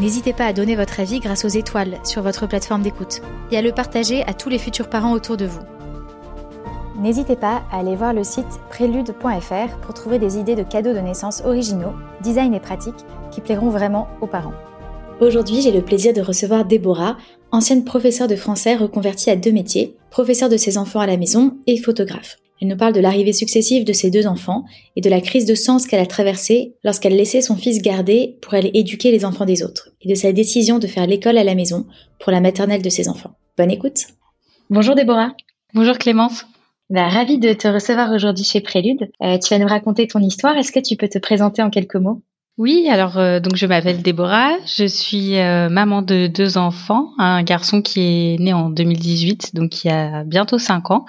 N'hésitez pas à donner votre avis grâce aux étoiles sur votre plateforme d'écoute et à le partager à tous les futurs parents autour de vous. N'hésitez pas à aller voir le site prélude.fr pour trouver des idées de cadeaux de naissance originaux, design et pratiques qui plairont vraiment aux parents. Aujourd'hui, j'ai le plaisir de recevoir Déborah, ancienne professeure de français reconvertie à deux métiers, professeure de ses enfants à la maison et photographe. Elle nous parle de l'arrivée successive de ses deux enfants et de la crise de sens qu'elle a traversée lorsqu'elle laissait son fils garder pour aller éduquer les enfants des autres, et de sa décision de faire l'école à la maison pour la maternelle de ses enfants. Bonne écoute. Bonjour Déborah. Bonjour Clémence. Bah, ravie de te recevoir aujourd'hui chez Prélude. Euh, tu vas nous raconter ton histoire. Est-ce que tu peux te présenter en quelques mots? Oui, alors euh, donc je m'appelle Déborah, je suis euh, maman de deux enfants, un garçon qui est né en 2018, donc il y a bientôt cinq ans,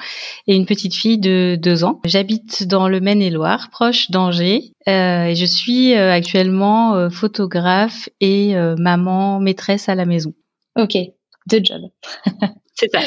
et une petite fille de deux ans. J'habite dans le Maine-et-Loire, proche d'Angers, euh, et je suis actuellement photographe et maman maîtresse à la maison. Ok, deux jobs. C'est ça.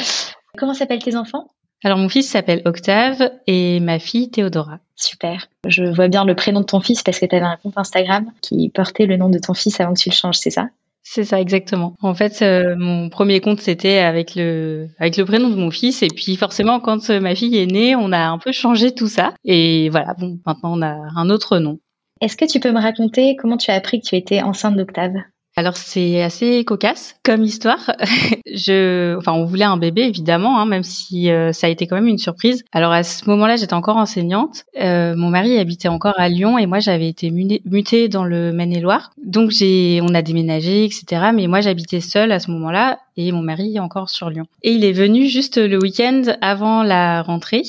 Comment s'appellent tes enfants? Alors mon fils s'appelle Octave et ma fille Théodora. Super. Je vois bien le prénom de ton fils parce que tu avais un compte Instagram qui portait le nom de ton fils avant que tu le changes, c'est ça? C'est ça exactement. En fait, euh, mon premier compte c'était avec le avec le prénom de mon fils et puis forcément quand euh, ma fille est née, on a un peu changé tout ça et voilà, bon, maintenant on a un autre nom. Est-ce que tu peux me raconter comment tu as appris que tu étais enceinte d'Octave? Alors c'est assez cocasse comme histoire. je, enfin, on voulait un bébé évidemment, hein, même si euh, ça a été quand même une surprise. Alors à ce moment-là, j'étais encore enseignante. Euh, mon mari habitait encore à Lyon et moi j'avais été mutée dans le Maine-et-Loire. Donc j'ai, on a déménagé, etc. Mais moi j'habitais seule à ce moment-là et mon mari est encore sur Lyon. Et il est venu juste le week-end avant la rentrée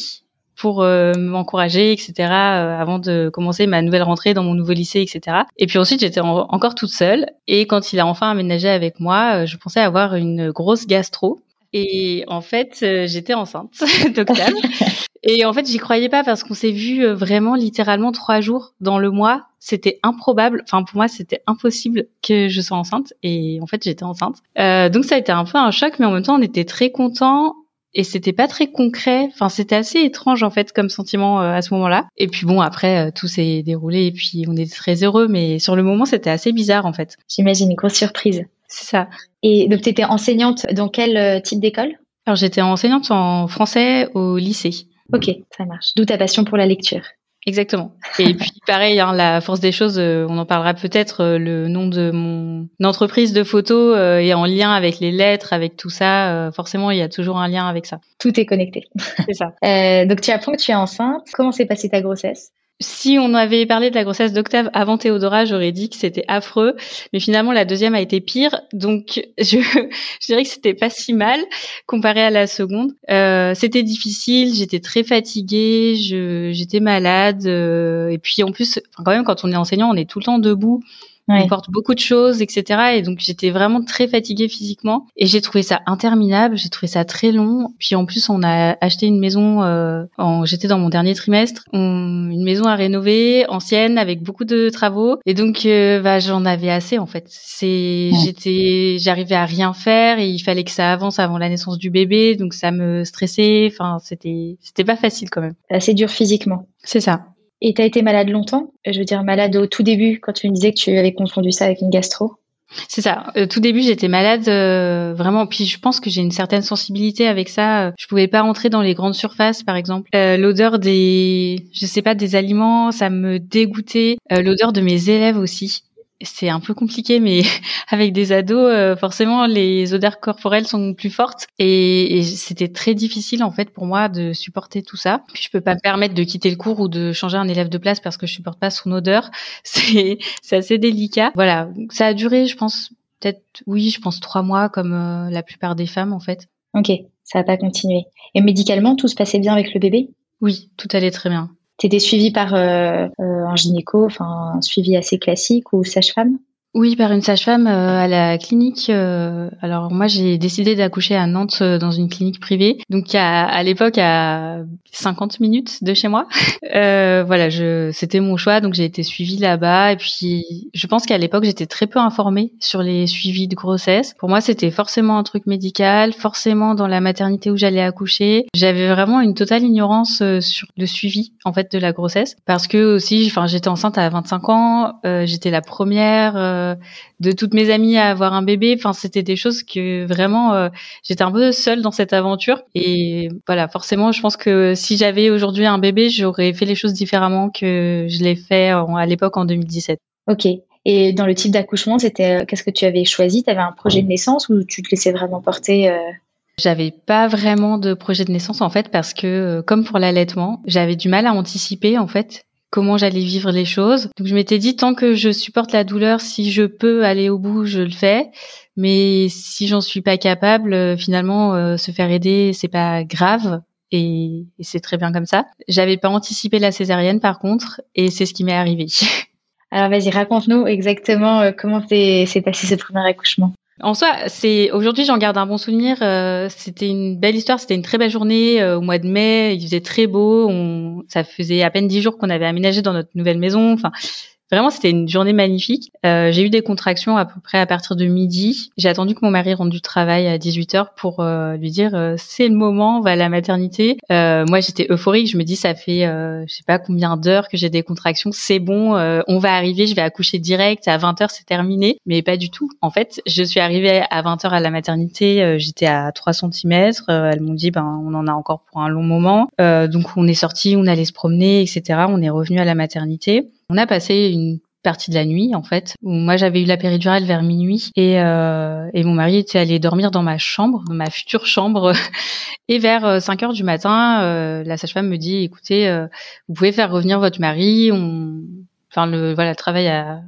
pour euh, m'encourager, etc. Euh, avant de commencer ma nouvelle rentrée dans mon nouveau lycée, etc. Et puis ensuite, j'étais encore toute seule. Et quand il a enfin aménagé avec moi, euh, je pensais avoir une grosse gastro. Et en fait, j'étais enceinte d'Octave. Et en fait, j'y croyais pas parce qu'on s'est vu vraiment littéralement trois jours dans le mois. C'était improbable. Enfin, pour moi, c'était impossible que je sois enceinte. Et en fait, j'étais enceinte. Euh, donc ça a été un peu un choc, mais en même temps, on était très contents et c'était pas très concret. Enfin, c'était assez étrange en fait comme sentiment euh, à ce moment-là. Et puis bon, après euh, tout s'est déroulé et puis on est très heureux, mais sur le moment c'était assez bizarre en fait. J'imagine une grosse surprise. C'est ça. Et donc tu étais enseignante dans quel euh, type d'école? Alors j'étais enseignante en français au lycée. Ok, ça marche. D'où ta passion pour la lecture? Exactement. Et puis pareil, hein, la force des choses, euh, on en parlera peut-être. Euh, le nom de mon entreprise de photos euh, est en lien avec les lettres, avec tout ça. forcément, il y a toujours un lien avec ça. Tout est connecté. C'est ça. donc tu apprends que tu es enceinte. Comment s'est passée ta grossesse? Si on avait parlé de la grossesse d'Octave avant Théodora, j'aurais dit que c'était affreux, mais finalement la deuxième a été pire, donc je, je dirais que c'était pas si mal comparé à la seconde. Euh, c'était difficile, j'étais très fatiguée, j'étais malade, euh, et puis en plus, quand même quand on est enseignant, on est tout le temps debout. On porte beaucoup de choses, etc. Et donc j'étais vraiment très fatiguée physiquement et j'ai trouvé ça interminable. J'ai trouvé ça très long. Puis en plus on a acheté une maison. Euh, J'étais dans mon dernier trimestre, une maison à rénover, ancienne avec beaucoup de travaux. Et donc euh, bah, j'en avais assez en fait. C'est j'étais j'arrivais à rien faire et il fallait que ça avance avant la naissance du bébé. Donc ça me stressait. Enfin c'était c'était pas facile quand même. Assez dur physiquement. C'est ça. Et tu as été malade longtemps? Je veux dire, malade au tout début, quand tu me disais que tu avais confondu ça avec une gastro c'est ça. Au tout début, j'étais malade, euh, vraiment. Puis je pense que j'ai une certaine sensibilité avec ça. Je pouvais pas rentrer dans les grandes surfaces, par exemple. Euh, l'odeur des, je sais pas, des aliments, ça me dégoûtait. Euh, l'odeur de mes élèves aussi. C'est un peu compliqué, mais avec des ados, euh, forcément, les odeurs corporelles sont plus fortes et, c'était très difficile en fait pour moi de supporter tout ça. Puis je peux pas me permettre de quitter le cours ou de changer un élève de place parce que je supporte pas son odeur. C'est c'est assez délicat. Voilà, ça a duré, je pense peut-être oui, je pense trois mois comme euh, la plupart des femmes en fait. Ok, ça a pas continué. Et médicalement, tout se passait bien avec le bébé? Oui, tout allait très bien. T'étais suivie par euh, euh, un gynéco, enfin un suivi assez classique ou sage-femme? Oui, par une sage-femme euh, à la clinique. Euh, alors moi, j'ai décidé d'accoucher à Nantes euh, dans une clinique privée, donc à, à l'époque à 50 minutes de chez moi. voilà, je, c'était mon choix, donc j'ai été suivie là-bas. Et puis, je pense qu'à l'époque, j'étais très peu informée sur les suivis de grossesse. Pour moi, c'était forcément un truc médical, forcément dans la maternité où j'allais accoucher. J'avais vraiment une totale ignorance sur le suivi en fait de la grossesse, parce que aussi, enfin, j'étais enceinte à 25 ans, j'étais la première de toutes mes amies à avoir un bébé. Enfin, c'était des choses que vraiment euh, j'étais un peu seule dans cette aventure. Et voilà, forcément, je pense que si j'avais aujourd'hui un bébé, j'aurais fait les choses différemment que je l'ai fait à l'époque en 2017. Ok. Et dans le type d'accouchement, c'était euh, qu'est-ce que tu avais choisi? Tu avais un projet de naissance ou tu te laissais vraiment porter J'avais pas vraiment de projet de naissance en fait parce que comme pour l'allaitement, j'avais du mal à anticiper en fait comment j'allais vivre les choses. Donc je m'étais dit tant que je supporte la douleur, si je peux aller au bout, je le fais. Mais si j'en suis pas capable, euh, finalement, euh, se faire aider, c'est pas grave. Et, c'est très bien comme ça. J'avais pas anticipé la césarienne par contre, et c'est ce qui m'est arrivé. Alors vas-y, raconte-nous exactement euh, comment s'est passé ce premier accouchement. En soi, c'est aujourd'hui j'en garde un bon souvenir. Euh, c'était une belle histoire, c'était une très belle journée euh, au mois de mai. Il faisait très beau. Ça faisait à peine dix jours qu'on avait aménagé dans notre nouvelle maison. Enfin, Vraiment, c'était une journée magnifique. Euh, j'ai eu des contractions à peu près à partir de midi. J'ai attendu que mon mari rentre du travail à 18h pour euh, lui dire euh, c'est le moment, on va à la maternité. Euh, moi, j'étais euphorique. Je me dis ça fait je sais pas combien d'heures que j'ai des contractions. C'est bon, on va arriver, je vais accoucher direct. À 20h, c'est terminé. Mais pas du tout. En fait, je suis arrivée à 20h à la maternité. J'étais à 3 cm. elles m'ont dit ben on en a encore pour un long moment. donc on est sorti, on allait se promener, etc. On est revenu à la maternité. On a passé une partie de la nuit en fait où moi j'avais eu la péridurale vers minuit et, euh, et mon mari était allé dormir dans ma chambre ma future chambre et vers 5 euh, heures du matin euh, la sage-femme me dit écoutez euh, vous pouvez faire revenir votre mari on enfin le voilà travail a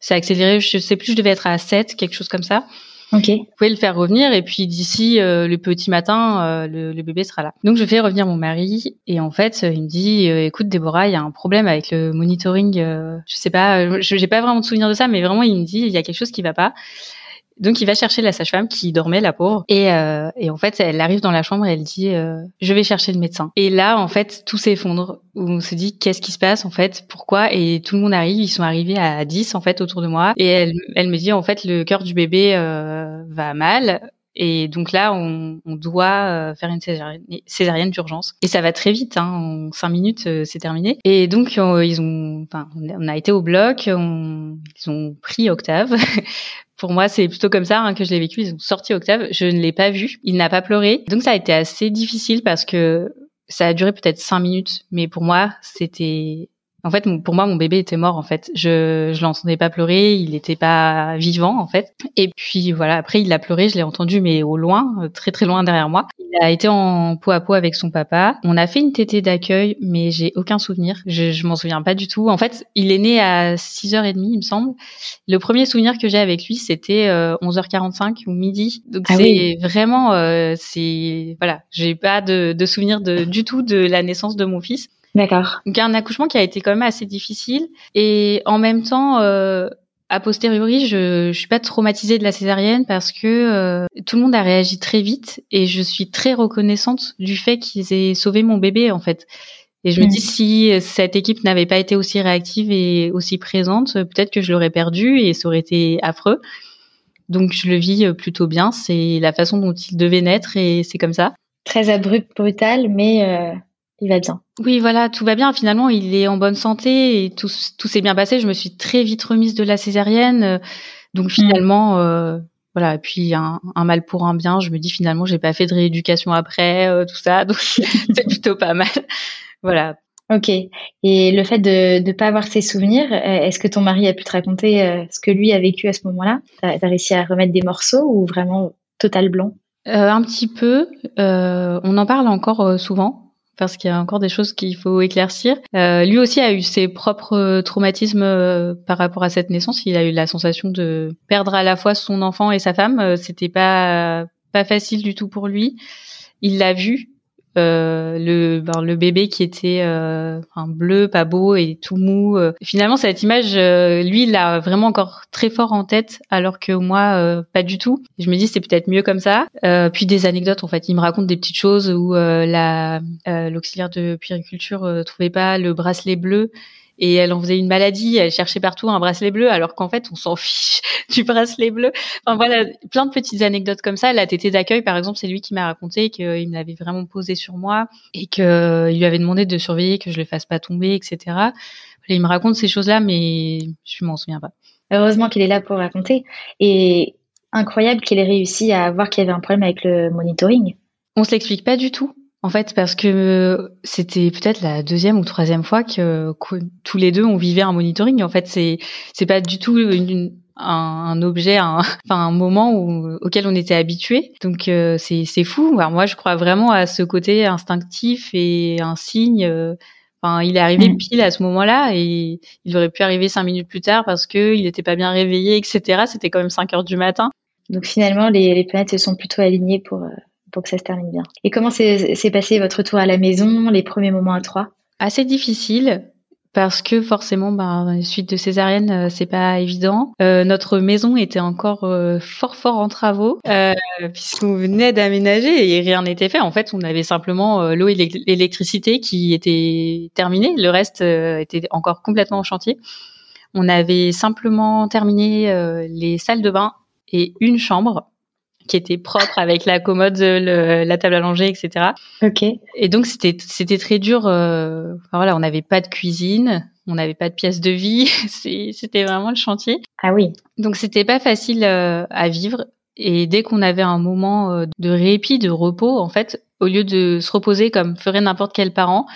s'est accéléré je sais plus je devais être à 7 quelque chose comme ça Ok. Vous pouvez le faire revenir et puis d'ici euh, le petit matin, euh, le, bébé sera là. Donc je fais revenir mon mari et en fait il me dit euh, écoute Déborah, il y a un problème avec le monitoring. je sais pas, je j'ai pas vraiment de souvenir de ça, mais vraiment il me dit il y a quelque chose qui va pas. Donc il va chercher la sage-femme qui dormait, la pauvre. Et, euh, et en fait, elle arrive dans la chambre et elle dit euh, Je vais chercher le médecin. Et là, en fait, tout s'effondre. On se dit Qu'est-ce qui se passe en fait? Pourquoi? Et tout le monde arrive. Ils sont arrivés à 10 en fait autour de moi. Et elle, elle me dit En fait, le cœur du bébé euh, va mal. Et donc là, on, on doit euh, faire une césarienne, césarienne d'urgence. Et ça va très vite, hein, en cinq minutes, euh, c'est terminé. Et donc, euh, ils ont, enfin, on a été au bloc, on, ils ont pris Octave Pour moi, c'est plutôt comme ça hein, que je l'ai vécu. Ils ont sorti Octave, je ne l'ai pas vu, il n'a pas pleuré. Donc ça a été assez difficile parce que ça a duré peut-être cinq minutes, mais pour moi, c'était en fait, pour moi, mon bébé était mort. En fait, je je l'entendais pas pleurer, il n'était pas vivant en fait. Et puis voilà, après il a pleuré, je l'ai entendu, mais au loin, euh, très très loin derrière moi. Il a été en peau à peau avec son papa. On a fait une tétée d'accueil, mais j'ai aucun souvenir. Je, je m'en souviens pas du tout. En fait, il est né à 6h30, il me semble. Le premier souvenir que j'ai avec lui, c'était 11h45 euh, ou midi. Donc ah c'est vraiment, euh, c'est voilà, j'ai pas de, de souvenir de, du tout de la naissance de mon fils. D'accord. Donc un accouchement qui a été quand même assez difficile et en même temps euh, a posteriori, je, je suis pas traumatisée de la césarienne parce que euh, tout le monde a réagi très vite et je suis très reconnaissante du fait qu'ils aient sauvé mon bébé en fait. Et je me dis mm. si cette équipe n'avait pas été aussi réactive et aussi présente, peut-être que je l'aurais perdu et ça aurait été affreux. Donc je le vis plutôt bien. C'est la façon dont il devait naître et c'est comme ça. Très abrupt, brutal, mais euh, il va bien. Oui, voilà, tout va bien. Finalement, il est en bonne santé et tout, tout s'est bien passé. Je me suis très vite remise de la césarienne. Euh, donc finalement, euh, voilà. Et puis un, un, mal pour un bien. Je me dis finalement, j'ai pas fait de rééducation après euh, tout ça, donc c'est plutôt pas mal. Voilà. Ok. Et le fait de ne pas avoir ses souvenirs, est-ce que ton mari a pu te raconter ce que lui a vécu à ce moment-là? Tu as, réussi à remettre des morceaux ou vraiment total blanc? Un petit peu. on en parle encore souvent parce qu'il y a encore des choses qu'il faut éclaircir. Euh, lui aussi a eu ses propres traumatismes euh, par rapport à cette naissance. Il a eu la sensation de perdre à la fois son enfant et sa femme. Euh, c'était pas pas facile du tout pour lui. Il l'a vu euh, le ben, le bébé qui était euh, bleu, pas beau et tout mou. Euh. Finalement, cette image, lui, il l'a vraiment encore très fort en tête, alors que moi, pas du tout. je me dis, c'est peut-être mieux comme ça. puis des anecdotes, en fait, il me raconte des petites choses où la l'auxiliaire de puériculture trouvait pas le bracelet bleu et elle en faisait une maladie, elle cherchait partout un bracelet bleu alors qu'en fait on s'en fiche du bracelet bleu. Enfin voilà, plein de petites anecdotes comme ça. La tétée d'accueil par exemple, c'est lui qui m'a raconté qu'il me l'avait vraiment posé sur moi et qu'il lui avait demandé de surveiller que je le fasse pas tomber, etc. il me raconte ces choses-là, mais je m'en souviens pas. Heureusement qu'il est là pour raconter et incroyable qu'il ait réussi à voir qu'il y avait un problème avec le monitoring. On se l'explique pas du tout. En fait, parce que c'était peut-être la deuxième ou troisième fois que, tous les deux on vivait un monitoring. En fait, c'est c'est pas du tout un, objet, un, enfin un moment auquel on était habitué. Donc euh, c'est c'est fou. Alors moi, je crois vraiment à ce côté instinctif et un signe. Euh, enfin, il est arrivé mm. pile à ce moment-là et il aurait pu arriver cinq minutes plus tard parce que il n'était pas bien réveillé, etc. C'était quand même 5 heures du matin. Donc finalement, les, les planètes se sont plutôt alignées pour euh, que ça se termine bien. Et comment s'est passé votre retour à la maison, les premiers moments à trois? Assez difficile parce que forcément, ben, suite de césarienne, euh, c'est pas évident. Euh, notre maison était encore euh, fort fort en travaux euh, puisqu'on venait d'aménager et rien n'était fait. En fait, on avait simplement l'eau et l'électricité qui étaient terminées. Le reste était encore complètement en chantier. On avait simplement terminé les salles de bain et une chambre qui était propre avec la commode, la table à langer, etc. Ok. Et donc c'était c'était très dur. Euh, voilà, on n'avait pas de cuisine, on n'avait pas de pièce de vie. c'était vraiment le chantier. Ah oui. Donc c'était pas facile euh, à vivre. Et dès qu'on avait un moment euh, de répit, de repos, en fait, au lieu de se reposer comme ferait n'importe quel parent,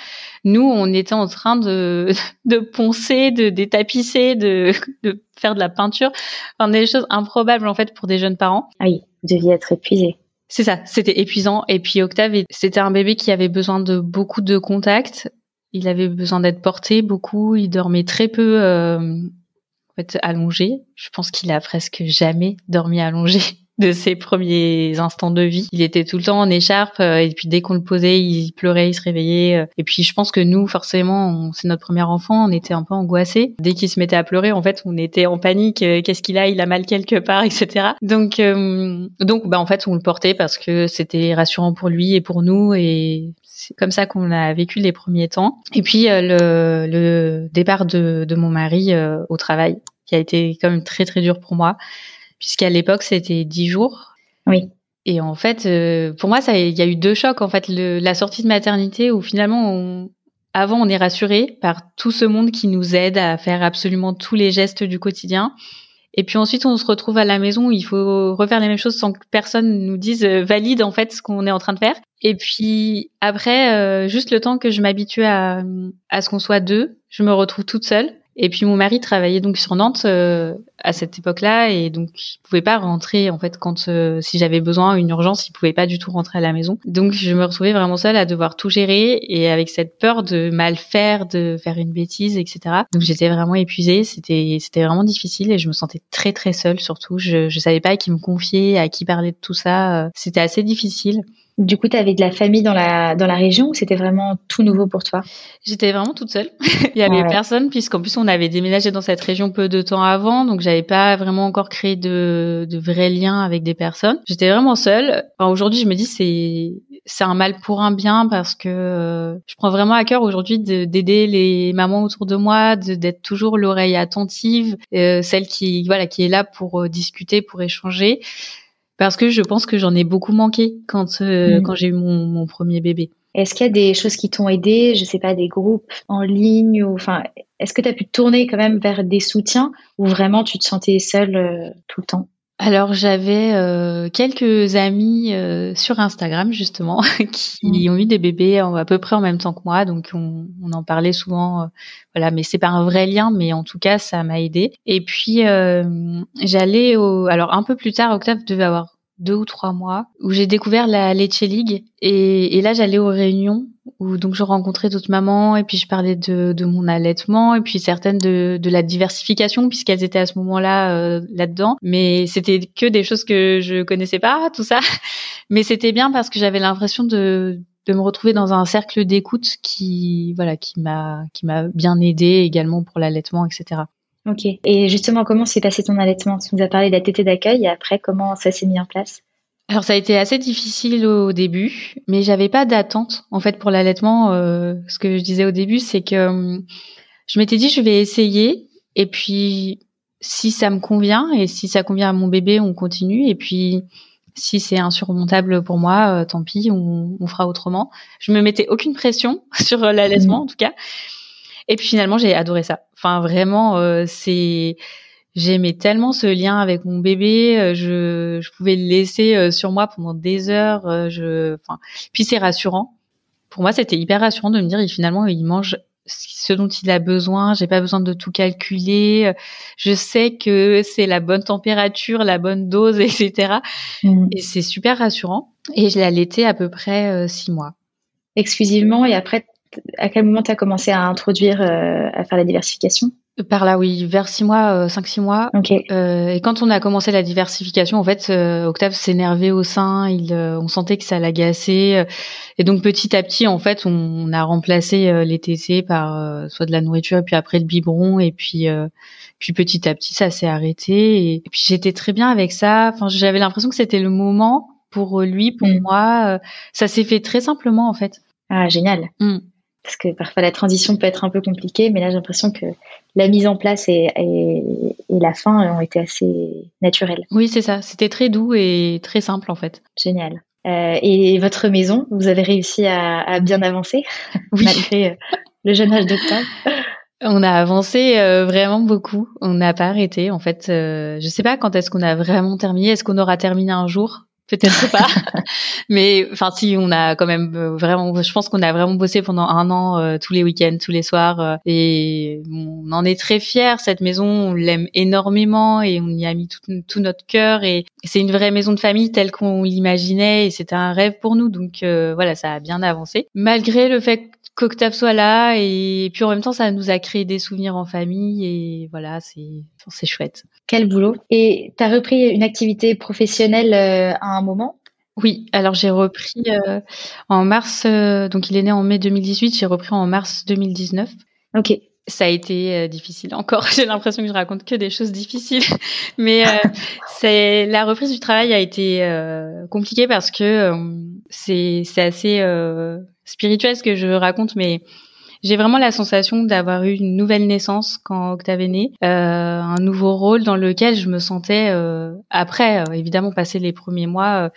nous, on était en train de, de poncer, de détapisser, de, de faire de la peinture, enfin des choses improbables en fait pour des jeunes parents. Ah oui, vous deviez être épuisé. C'est ça, c'était épuisant. Et puis Octave, c'était un bébé qui avait besoin de beaucoup de contacts. Il avait besoin d'être porté beaucoup. Il dormait très peu euh, en fait, allongé. Je pense qu'il a presque jamais dormi allongé de ses premiers instants de vie. Il était tout le temps en écharpe euh, et puis dès qu'on le posait, il pleurait, il se réveillait. Euh. Et puis je pense que nous, forcément, c'est notre premier enfant, on était un peu angoissés. Dès qu'il se mettait à pleurer, en fait, on était en panique. Euh, qu'est-ce qu'il a Il a mal quelque part, etc. Donc, donc, bah en fait, on le portait parce que c'était rassurant pour lui et pour nous et c'est comme ça qu'on a vécu les premiers temps. Et puis le, le départ de, de mon mari au travail, qui a été quand même très très dur pour moi puisqu'à l'époque c'était dix jours. Oui. Et en fait, euh, pour moi, ça, il y a eu deux chocs. En fait, le, la sortie de maternité où finalement, on, avant, on est rassuré par tout ce monde qui nous aide à faire absolument tous les gestes du quotidien. Et puis ensuite, on se retrouve à la maison où il faut refaire les mêmes choses sans que personne nous dise euh, valide en fait ce qu'on est en train de faire. Et puis après, euh, juste le temps que je m'habitue à, à ce qu'on soit deux, je me retrouve toute seule. Et puis mon mari travaillait donc sur Nantes euh, à cette époque-là et donc il pouvait pas rentrer en fait quand euh, si j'avais besoin une urgence, il pouvait pas du tout rentrer à la maison. Donc je me retrouvais vraiment seule à devoir tout gérer et avec cette peur de mal faire, de faire une bêtise, etc. Donc j'étais vraiment épuisée, c'était c'était vraiment difficile et je me sentais très très seule surtout. Je je savais pas à qui me confier, à qui parler de tout ça. C'était assez difficile. Du coup, tu avais de la famille dans la, dans la région ou c'était vraiment tout nouveau pour toi? J'étais vraiment toute seule. Il y avait personne puisqu'en plus on avait déménagé dans cette région peu de temps avant, donc j'avais pas vraiment encore créé de, de vrais liens avec des personnes. J'étais vraiment seule. Enfin, aujourd'hui, je me dis c'est c'est un mal pour un bien parce que euh, je prends vraiment à cœur aujourd'hui d'aider les mamans autour de moi, d'être toujours l'oreille attentive, euh, celle qui voilà qui est là pour euh, discuter, pour échanger parce que je pense que j'en ai beaucoup manqué quand euh, mm. quand j'ai eu mon, mon, premier bébé. Est-ce qu'il y a des choses qui t'ont aidé, je sais pas, des groupes en ligne ou enfin, est-ce que tu as pu tourner quand même vers des soutiens ou vraiment tu te sentais seule euh, tout le temps? Alors j'avais euh, quelques amis euh, sur Instagram justement qui mmh. ont eu des bébés à peu près en même temps que moi, donc on, en parlait souvent. Euh, voilà, mais c'est pas un vrai lien, mais en tout cas ça m'a aidé. Et puis j'allais au, alors un peu plus tard, Octave devait avoir deux ou trois mois, où j'ai découvert la Leche League. Et, et là, j'allais aux réunions où donc je rencontrais d'autres mamans et puis je parlais de, de mon allaitement et puis certaines de, de la diversification puisqu'elles étaient à ce moment-là euh, là-dedans. Mais c'était que des choses que je connaissais pas, tout ça. Mais c'était bien parce que j'avais l'impression de de me retrouver dans un cercle d'écoute qui voilà qui m'a qui m'a bien aidé également pour l'allaitement etc. Ok. Et justement, comment s'est passé ton allaitement? Tu nous as parlé de la tétée d'accueil et après, comment ça s'est mis en place? Alors ça a été assez difficile au début, mais j'avais pas d'attente en fait pour l'allaitement. Euh, ce que je disais au début, c'est que hum, je m'étais dit je vais essayer et puis si ça me convient et si ça convient à mon bébé, on continue et puis si c'est insurmontable pour moi, euh, tant pis, on, on, fera autrement. Je me mettais aucune pression sur l'allaitement mmh. en tout cas. Et puis finalement, j'ai adoré ça. Enfin, vraiment, euh, c'est j'aimais tellement ce lien avec mon bébé. Euh, je, je pouvais le laisser euh, sur moi pendant des heures. Je, enfin, puis c'est rassurant. Pour moi, c'était hyper rassurant de me dire, finalement, il mange ce dont il a besoin. J'ai pas besoin de tout calculer. Je sais que c'est la bonne température, la bonne dose, etc. Mmh. Et c'est super rassurant. Et je l'ai allaité à peu près six mois. Exclusivement. Et après, à quel moment tu as commencé à introduire, euh, à faire la diversification? Par là, oui, vers six mois, 5 euh, six mois. Euh, et quand on a commencé la diversification, en fait, Octave s'énervait au sein. Il, on sentait que ça l'agaçait. Et donc petit à petit, en fait, on, a remplacé les TC par soit de la nourriture, et puis après le biberon, et puis puis petit à petit, ça s'est arrêté. Et, puis j'étais très bien avec ça. Enfin, j'avais l'impression que c'était le moment pour lui, pour mm. moi. Ça s'est fait très simplement, en fait. Ah, génial. Mm parce que parfois la transition peut être un peu compliquée, mais là j'ai l'impression que la mise en place et, la fin ont été assez naturelles. Oui, c'est ça. C'était très doux et très simple en fait. Génial. Euh, et votre maison, vous avez réussi à, bien avancer malgré euh, le jeune âge d'octobre? On a avancé euh, vraiment beaucoup. On n'a pas arrêté. En fait, je ne sais pas quand est-ce qu'on a vraiment terminé. Est-ce qu'on aura terminé un jour? Peut-être pas. Mais enfin, si on a quand même euh, vraiment, je pense qu'on a vraiment bossé pendant un an euh, tous les week-ends, tous les soirs, euh, et on en est très fiers. Cette maison, on l'aime énormément et on y a mis tout, tout notre cœur. Et c'est une vraie maison de famille telle qu'on l'imaginait et c'était un rêve pour nous. Donc voilà, ça a bien avancé, malgré le fait qu'Octave soit là et puis en même temps ça nous a créé des souvenirs en famille et voilà c'est c'est chouette. Quel boulot Et tu as repris une activité professionnelle euh, à un moment? Oui, alors j'ai repris euh, en mars, euh, donc il est né en mai 2018, j'ai repris en mars 2019. Ok. Ça a été difficile encore. J'ai l'impression que je raconte que des choses difficiles, mais c'est la reprise du travail a été compliquée parce que c'est c'est assez spirituel ce que je raconte, mais j'ai vraiment la sensation d'avoir eu une nouvelle naissance quand Octave est né, euh, un nouveau rôle dans lequel je me sentais, euh, après euh, évidemment passer les premiers mois,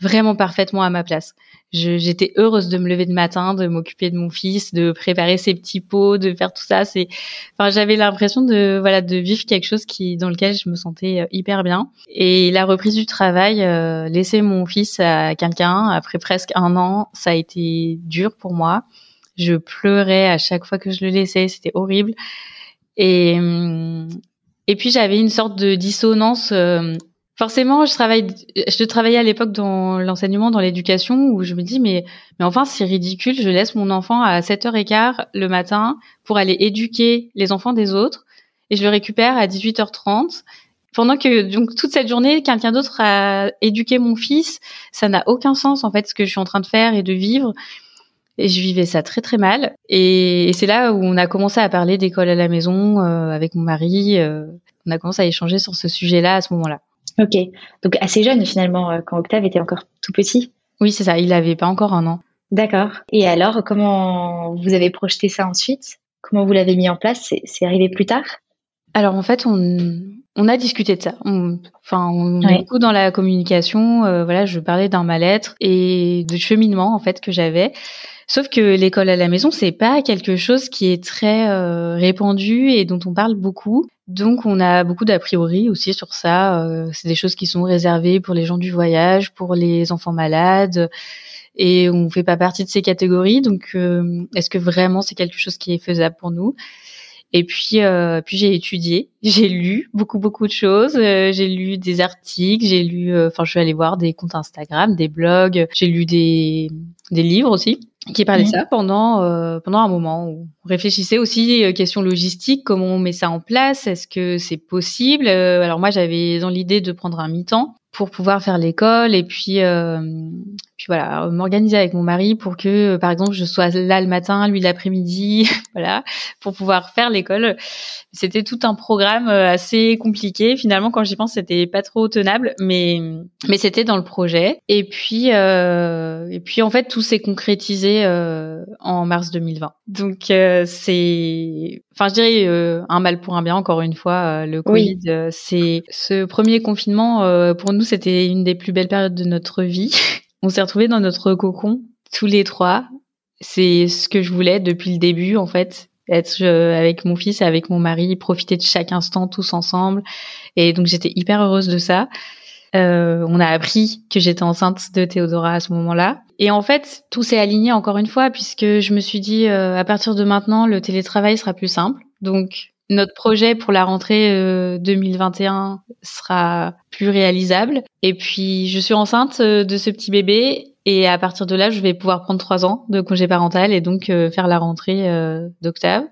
vraiment parfaitement à ma place. J'étais heureuse de me lever de matin, de m'occuper de mon fils, de préparer ses petits pots, de faire tout ça. C'est, enfin, j'avais l'impression de voilà de vivre quelque chose qui dans lequel je me sentais hyper bien. Et la reprise du travail, laisser mon fils à quelqu'un après presque un an, ça a été dur pour moi. Je pleurais à chaque fois que je le laissais, c'était horrible. Et et puis j'avais une sorte de dissonance. Euh, forcément, je travaille, je travaillais à l'époque dans l'enseignement, dans l'éducation, où je me dis mais mais enfin c'est ridicule. Je laisse mon enfant à 7h15 le matin pour aller éduquer les enfants des autres, et je le récupère à 18h30 pendant que donc toute cette journée, quelqu'un d'autre a éduqué mon fils, ça n'a aucun sens en fait ce que je suis en train de faire et de vivre. Et je vivais ça très très mal. Et, c'est là où on a commencé à parler d'école à la maison euh, avec mon mari. Euh, on a commencé à échanger sur ce sujet-là à ce moment-là. Ok, donc assez jeune finalement, euh, quand Octave était encore tout petit. Oui, c'est ça. Il n'avait pas encore un an. D'accord. Et alors, comment vous avez projeté ça ensuite? Comment vous l'avez mis en place? C'est arrivé plus tard? Alors en fait, on, on a discuté de ça. enfin, on est beaucoup dans la communication. voilà, je parlais d'un mal-être et de cheminement en fait que j'avais. Sauf que l'école à la maison, c'est pas quelque chose qui est très répandu et dont on parle beaucoup. Donc, on a beaucoup d'a priori aussi sur ça. c'est des choses qui sont réservées pour les gens du voyage, pour les enfants malades et on fait pas partie de ces catégories. Donc, euh, est-ce que vraiment c'est quelque chose qui est faisable pour nous? Et puis, euh, puis j'ai étudié, j'ai lu beaucoup beaucoup de choses. Euh, j'ai lu des articles, j'ai lu, enfin, je suis allée voir des comptes Instagram, des blogs, j'ai lu des des livres aussi qui parlaient de ça pendant pendant un moment où on réfléchissait aussi euh, question logistique, comment on met ça en place, est-ce que c'est possible Alors moi j'avais dans l'idée de prendre un mi-temps pour pouvoir faire l'école et puis euh, puis voilà m'organiser avec mon mari pour que par exemple je sois là le matin lui l'après-midi voilà pour pouvoir faire l'école. C'était tout un programme euh, assez compliqué. Finalement quand j'y pense c'était pas trop tenable mais mais c'était dans le projet. Et puis euh, et puis en fait tout s'est concrétisé euh, en mars 2020 donc euh, c'est enfin je dirais euh, un mal pour un bien encore une fois le Covid c'est ce premier confinement pour nous c'était une des plus belles périodes de notre vie on s'est retrouvés dans notre cocon tous les trois c'est ce que je voulais depuis le début en fait être avec mon fils et avec mon mari profiter de chaque instant tous ensemble et donc j'étais hyper heureuse de ça euh, on a appris que j'étais enceinte de Théodora à ce moment-là. Et en fait, tout s'est aligné encore une fois puisque je me suis dit, euh, à partir de maintenant, le télétravail sera plus simple. Donc, notre projet pour la rentrée 2021 euh, sera plus réalisable. Et puis, je suis enceinte de ce petit bébé. Et à partir de là, je vais pouvoir prendre trois ans de congé parental et donc faire la rentrée d'octave.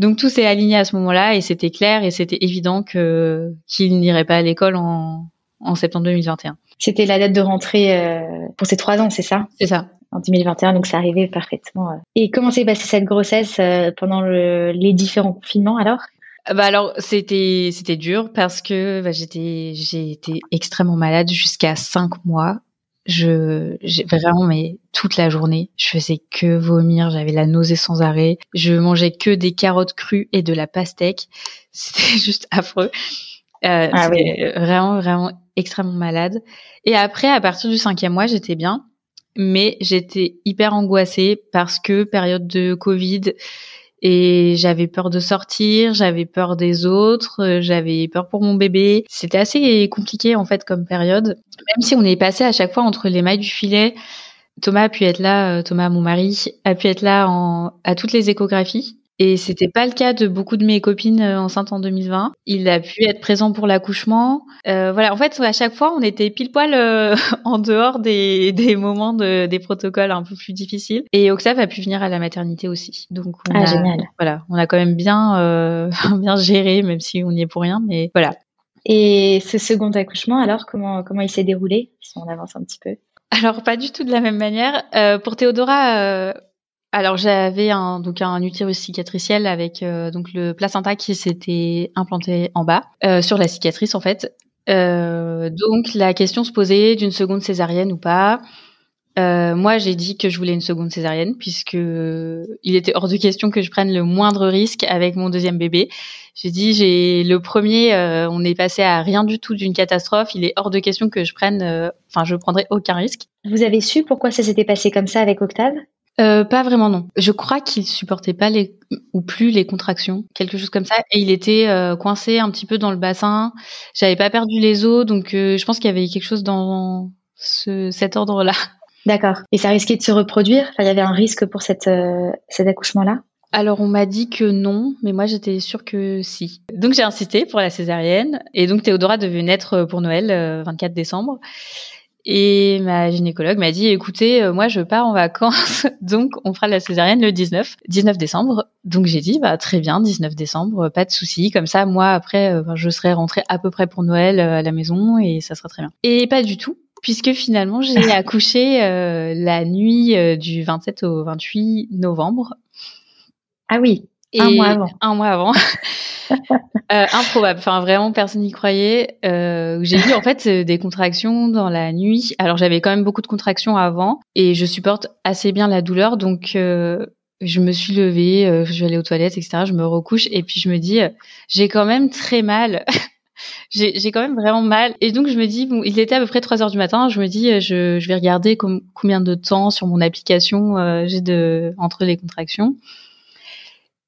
Donc tout s'est aligné à ce moment-là et c'était clair et c'était évident que qu'il n'irait pas à l'école en, en septembre 2021. C'était la date de rentrée euh, pour ces trois ans, c'est ça? C'est ça. En 2021, donc ça arrivait parfaitement. Euh. Et comment s'est passée cette grossesse euh, pendant les différents confinements alors? Bah alors c'était c'était dur parce que bah, j'étais j'ai été extrêmement malade jusqu'à cinq mois. Je j'ai vraiment mais toute la journée, je faisais que vomir, j'avais la nausée sans arrêt. Je mangeais que des carottes crues et de la pastèque. C'était juste affreux. Euh, ah vraiment vraiment extrêmement malade. Et après, à partir du cinquième mois, j'étais bien, mais j'étais hyper angoissée parce que période de Covid et j'avais peur de sortir, j'avais peur des autres, euh, j'avais peur pour mon bébé. C'était assez compliqué en fait comme période. Même si on est passé à chaque fois entre les mailles du filet, Thomas a pu être là, euh, Thomas mon mari a pu être là en, à toutes les échographies. Et c'était pas le cas de beaucoup de mes copines euh, enceintes en 2020. Il a pu être présent pour l'accouchement. Euh, voilà, en fait, à chaque fois, on était pile poil euh, en dehors des, des moments de, des protocoles un peu plus difficiles. Et Octave a pu venir à la maternité aussi. Donc, on ah, a, génial. Voilà, on a quand même bien, euh, bien géré, même si on n'y est pour rien. Mais voilà. Et ce second accouchement, alors, comment, comment il s'est déroulé? Si on avance un petit peu. Alors, pas du tout de la même manière. Euh, pour Théodora, alors j'avais un donc un utérus cicatriciel avec euh, donc le placenta qui s'était implanté en bas euh, sur la cicatrice en fait. Euh, donc la question se posait d'une seconde césarienne ou pas. moi j'ai dit que je voulais une seconde césarienne puisque il était hors de question que je prenne le moindre risque avec mon deuxième bébé. J'ai dit j'ai le premier on est passé à rien du tout d'une catastrophe. Il est hors de question que je prenne enfin je prendrai aucun risque. Vous avez su pourquoi ça s'était passé comme ça avec Octave? Euh, pas vraiment non. Je crois qu'il supportait pas les ou plus les contractions, quelque chose comme ça, et il était euh, coincé un petit peu dans le bassin. J'avais pas perdu les os, donc euh, je pense qu'il y avait quelque chose dans ce, cet ordre-là. D'accord. Et ça risquait de se reproduire? Enfin, il y avait un risque pour cette cet accouchement-là? Alors on m'a dit que non, mais moi j'étais sûre que si. Donc j'ai insisté pour la césarienne et donc Théodora devait naître pour Noël 24 décembre. Et ma gynécologue m'a dit, écoutez, euh, moi je pars en vacances, donc on fera la césarienne le 19, 19 décembre. Donc j'ai dit, bah très bien, 19 décembre, pas de souci. Comme ça, moi après, euh, je serai rentrée à peu près pour Noël euh, à la maison et ça sera très bien. Et pas du tout, puisque finalement j'ai accouché la nuit du 27 au 28 novembre. Ah oui, un mois avant. Un mois avant. euh, improbable. Enfin, vraiment, personne n'y croyait. Euh, j'ai vu en fait des contractions dans la nuit. Alors, j'avais quand même beaucoup de contractions avant et je supporte assez bien la douleur. Donc, euh, je me suis levée, euh, je vais aller aux toilettes, etc. Je me recouche et puis je me dis, euh, j'ai quand même très mal. j'ai quand même vraiment mal. Et donc je me dis, bon, il était à peu près 3 heures du matin. Je me dis, euh, je, je vais regarder combien de temps sur mon application euh, j'ai de entre les contractions.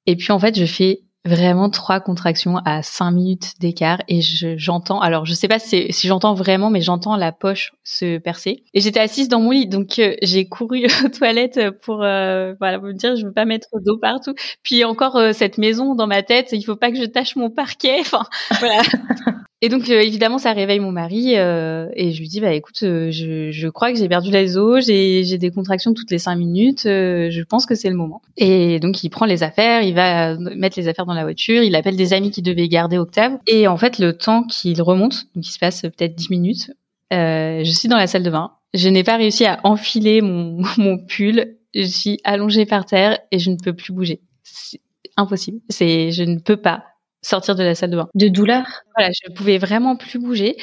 Et puis en fait, je fais vraiment trois contractions à cinq minutes d'écart et j'entends alors je sais pas si, si j'entends vraiment mais j'entends la poche se percer. Et j'étais assise dans mon lit donc euh, j'ai couru aux toilettes pour euh, voilà me dire je veux pas mettre d'eau partout. Puis encore euh, cette maison dans ma tête il faut pas que je tâche mon parquet enfin voilà Et donc euh, évidemment ça réveille mon mari euh, et je lui dis bah écoute euh, je, je, crois que j'ai perdu les os j'ai j'ai des contractions toutes les cinq minutes je pense que c'est le moment. Et donc il prend les affaires il va mettre les affaires dans la voiture il appelle des amis qui devaient garder Octave. Et en fait le temps qu'il remonte donc il se passe peut-être dix minutes je suis dans la salle de bain. Je n'ai pas réussi à enfiler mon mon pull. Je suis allongée par terre et je ne peux plus bouger. C'est impossible. C'est je ne peux pas sortir de la salle de bain. De douleur? Voilà, je pouvais vraiment plus bouger.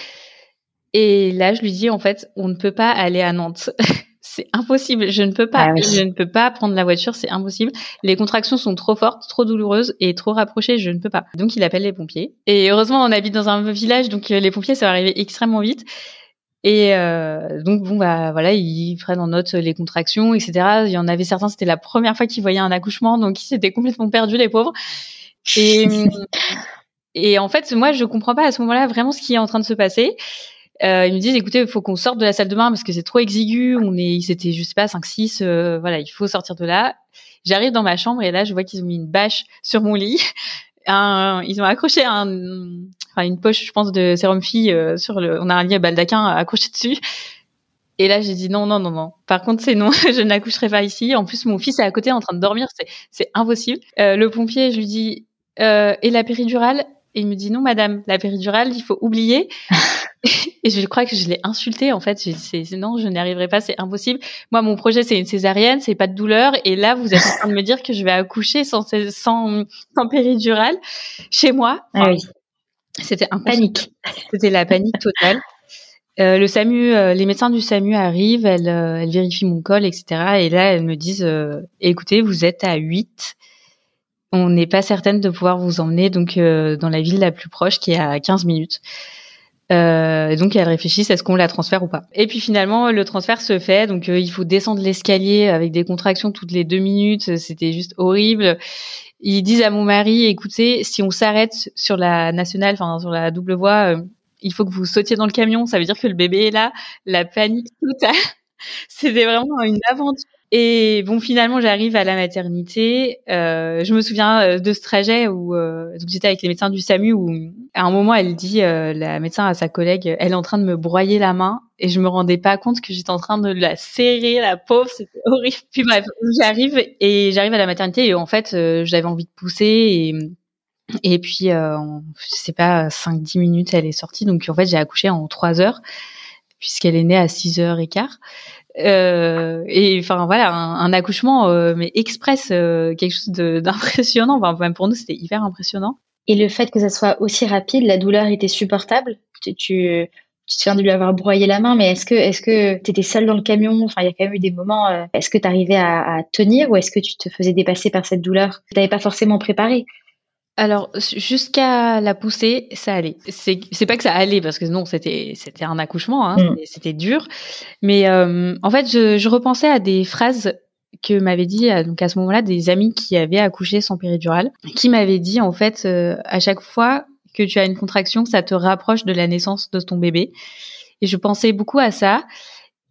Et là, je lui dis en fait, on ne peut pas aller à Nantes. c'est impossible. Je ne peux pas. Ah je ne peux pas prendre la voiture. C'est impossible. Les contractions sont trop fortes, trop douloureuses et trop rapprochées. Je ne peux pas. Donc, il appelle les pompiers. Et heureusement, on habite dans un village, donc euh, les pompiers ça va arriver extrêmement vite. Et euh, donc bon bah voilà, ils prennent en note les contractions, etc. Il y en avait certains, c'était la première fois qu'ils voyaient un accouchement, donc ils s'étaient complètement perdus les pauvres. Et, et en fait, moi, je comprends pas à ce moment-là vraiment ce qui est en train de se passer. Euh, ils me disent, écoutez, il faut qu'on sorte de la salle de bain parce que c'est trop exigu. On est, c'était, je sais pas, 5, 6, euh, voilà, il faut sortir de là. J'arrive dans ma chambre et là, je vois qu'ils ont mis une bâche sur mon lit. Un, ils ont accroché un, enfin, une poche, je pense, de sérum fille euh, sur le, on a un lit à baldaquin accroché dessus. Et là, j'ai dit non, non, non, non. Par contre, c'est non, je n'accoucherai pas ici. En plus, mon fils est à côté en train de dormir, c'est, impossible. Euh, le pompier, je lui dis, euh, et la péridurale Et il me dit non, madame, la péridurale, il faut oublier. et je crois que je l'ai insulté en fait. Dit non, je n'y arriverai pas, c'est impossible. Moi, mon projet c'est une césarienne, c'est pas de douleur. Et là, vous êtes en train de me dire que je vais accoucher sans sans, sans péridurale chez moi. ah oui. C'était un panique. C'était la panique totale. Euh, le SAMU, euh, les médecins du SAMU arrivent, elles, euh, elles vérifient mon col, etc. Et là, elles me disent, écoutez, vous êtes à 8 on n'est pas certaine de pouvoir vous emmener donc euh, dans la ville la plus proche qui est à 15 minutes. Euh, donc elles réfléchissent est-ce qu'on la transfère ou pas? Et puis finalement le transfert se fait donc euh, il faut descendre l'escalier avec des contractions toutes les deux minutes, c'était juste horrible. Ils disent à mon mari écoutez si on s'arrête sur la nationale, enfin sur la double voie, euh, il faut que vous sautiez dans le camion, ça veut dire que le bébé est là, la panique totale. C'était vraiment une aventure et bon, finalement, j'arrive à la maternité. Euh, je me souviens euh, de ce trajet où euh, j'étais avec les médecins du SAMU où à un moment, elle dit, euh, la médecin à sa collègue, elle est en train de me broyer la main et je me rendais pas compte que j'étais en train de la serrer, la pauvre, c'était horrible. Puis j'arrive et j'arrive à la maternité et en fait, euh, j'avais envie de pousser et et puis, euh, je sais pas, 5-10 minutes, elle est sortie. Donc, en fait, j'ai accouché en 3 heures, puisqu'elle est née à 6 heures et quart. Euh, et enfin voilà, un, accouchement euh, mais express, euh, quelque chose d'impressionnant. Enfin, même pour nous, c'était hyper impressionnant. Et le fait que ça soit aussi rapide, la douleur était supportable? Tu, tu, tu te souviens de lui avoir broyé la main, mais est-ce que est-ce que tu étais seule dans le camion? Enfin, il y a quand même eu des moments. est-ce que tu arrivais à, à, tenir ou est-ce que tu te faisais dépasser par cette douleur que tu n'avais pas forcément préparé alors jusqu'à la poussée, ça allait. C'est pas que ça allait parce que non, c'était c'était un accouchement, hein, mm. c'était dur. Mais euh, en fait, je, je, repensais à des phrases que m'avaient dit euh, donc à ce moment-là des amis qui avaient accouché sans péridurale, qui m'avaient dit en fait euh, à chaque fois que tu as une contraction, ça te rapproche de la naissance de ton bébé. Et je pensais beaucoup à ça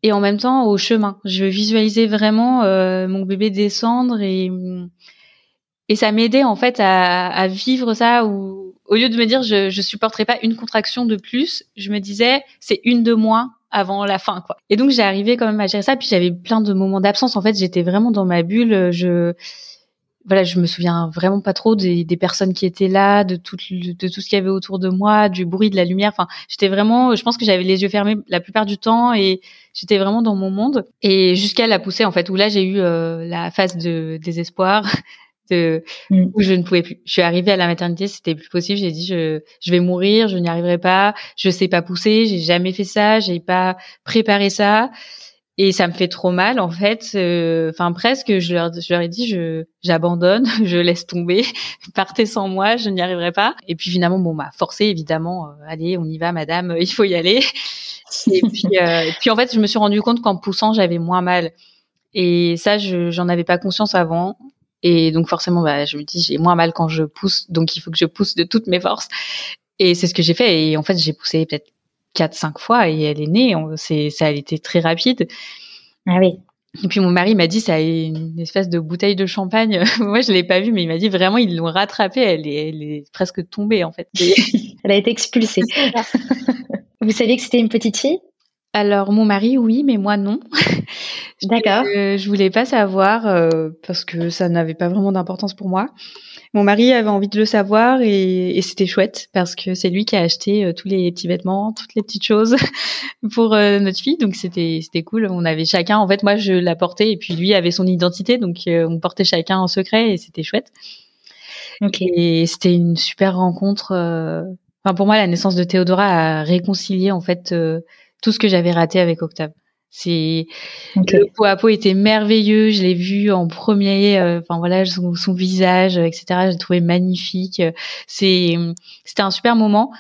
et en même temps au chemin. Je visualisais vraiment mon bébé descendre et et ça m'aidait en fait à, à, vivre ça où au lieu de me dire je je supporterai pas une contraction de plus, je me disais c'est une de moins avant la fin quoi. Et donc j'ai arrivé quand même à gérer ça puis j'avais plein de moments d'absence en fait, j'étais vraiment dans ma bulle, je voilà, je me souviens vraiment pas trop des, des personnes qui étaient là, de tout, de tout ce qu'il y avait autour de moi, du bruit, de la lumière. Enfin, j'étais vraiment, je pense que j'avais les yeux fermés la plupart du temps et j'étais vraiment dans mon monde. Et jusqu'à la poussée, en fait, où là j'ai eu euh, la phase de désespoir, Mm. où je ne pouvais plus. Je suis arrivée à la maternité, c'était plus possible. J'ai dit je, je vais mourir, je n'y arriverai pas, je sais pas pousser, j'ai jamais fait ça, j'ai pas préparé ça. et ça me fait trop mal en fait. Euh, enfin presque, je leur, je leur ai dit, je j'abandonne, je laisse tomber, partez sans moi, je n'y arriverai pas. Et puis finalement, bon, bah forcé évidemment, euh, allez, on y va, madame, il faut y aller. Et puis, euh, puis en fait, je me suis rendu compte qu'en poussant, j'avais moins mal. Et ça, je j'en avais pas conscience avant. Et donc forcément, bah, je me dis, j'ai moins mal quand je pousse, donc il faut que je pousse de toutes mes forces. Et c'est ce que j'ai fait. Et en fait, j'ai poussé peut-être quatre, cinq fois et elle est née. C'est, ça a été très rapide. Ah oui. Et puis mon mari m'a dit ça a une espèce de bouteille de champagne. Moi je l'ai pas vue, mais il m'a dit vraiment ils l'ont rattrapée. Elle est, elle est presque tombée en fait. elle a été expulsée. Vous saviez que c'était une petite fille? Alors mon mari oui, mais moi non. D'accord. je, je voulais pas savoir euh, parce que ça n'avait pas vraiment d'importance pour moi. Mon mari avait envie de le savoir et, et c'était chouette parce que c'est lui qui a acheté euh, tous les petits vêtements, toutes les petites choses pour euh, notre fille. Donc c'était c'était cool. On avait chacun. En fait, moi je la portais et puis lui avait son identité. Donc euh, on portait chacun en secret et c'était chouette. Et c'était une super rencontre. Enfin pour moi, la naissance de Théodora a réconcilié en fait tout ce que j'avais raté avec Octave. C'est le peau à peau était merveilleux. Je l'ai vu en premier. Euh, enfin voilà, son, son, visage, etc. J'ai trouvé magnifique. C'est c'était un super moment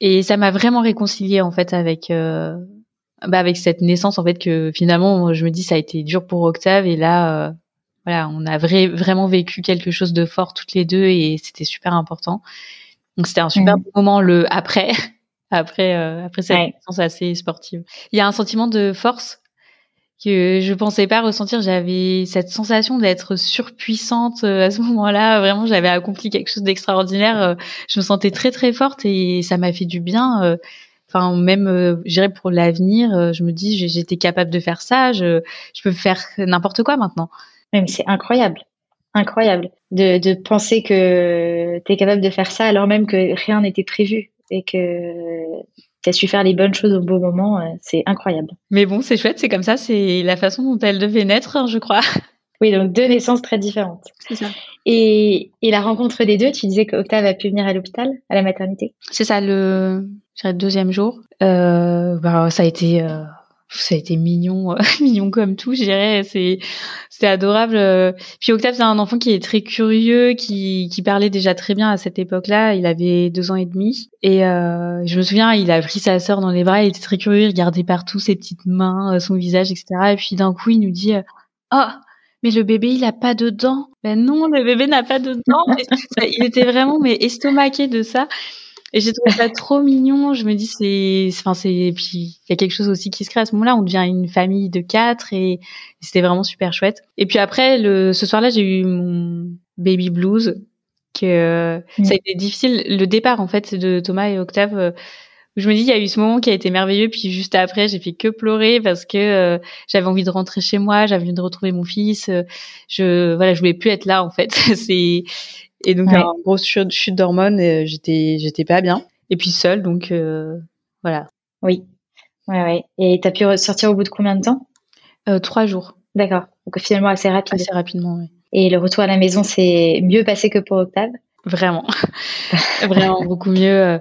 et ça m'a vraiment réconcilié en fait avec euh, bah, avec cette naissance en fait que finalement je me dis ça a été dur pour Octave et là euh, voilà on a vraiment vécu quelque chose de fort toutes les deux et c'était super important. Donc c'était un super mmh. moment le après après euh, après cette expérience assez sportive. Il y a un sentiment de force que je pensais pas ressentir. J'avais cette sensation d'être surpuissante euh, à ce moment-là. Vraiment, j'avais accompli quelque chose d'extraordinaire. Euh, je me sentais très très forte et ça m'a fait du bien. Enfin, même, euh, pour l'avenir, je me dis, j'étais capable de faire ça. Je, je peux faire n'importe quoi maintenant. Mais c'est incroyable incroyable de, de penser que tu es capable de faire ça alors même que rien n'était prévu et que tu as su faire les bonnes choses au bon moment, euh, c'est incroyable. Mais bon, c'est chouette, c'est comme ça, c'est la façon dont elle devait naître, hein, je crois. Oui, donc deux naissances très différentes. C'est ça. Et, et, la rencontre des deux, tu disais qu'Octave a pu venir à l'hôpital, à la maternité? C'est ça, le, le deuxième jour. Euh, bah, ça a été euh, ça a été mignon, euh, mignon comme tout, je dirais. C'est, adorable. Puis Octave, c'est un enfant qui est très curieux, qui, qui parlait déjà très bien à cette époque-là. Il avait deux ans et demi. Et euh, je me souviens, il a pris sa sœur dans les bras. Il était très curieux. Il regardait partout ses petites mains, euh, son visage, etc. Et puis d'un coup, il nous dit, oh, mais le bébé, il a pas de dents. Ben non, le bébé n'a pas de dents. il était vraiment mais estomaqué de ça. Et j'ai trouvé ça trop mignon. Je me dis, c'est, enfin, c'est, puis il y a quelque chose aussi qui se crée à ce moment-là. On devient une famille de quatre et, c'était vraiment super chouette. Et puis après, le, ce soir-là, j'ai eu mon baby blues, que mm. ça a été difficile. Le départ, en fait, de Thomas et Octave. Euh, je me dis, il y a eu ce moment qui a été merveilleux, puis juste après, j'ai fait que pleurer parce que euh, j'avais envie de rentrer chez moi, j'avais envie de retrouver mon fils. Euh, je, voilà, je voulais plus être là en fait. c'est et donc, ouais. un gros chute, chute d'hormones, et j'étais, j'étais pas bien. Et puis seule, donc euh, voilà. Oui. Ouais, ouais. Et t'as pu sortir au bout de combien de temps? Euh, Trois jours. D'accord. Donc finalement assez rapide. Assez rapidement, oui. Et le retour à la maison, c'est mieux passé que pour Octave? Vraiment, vraiment beaucoup mieux. Euh,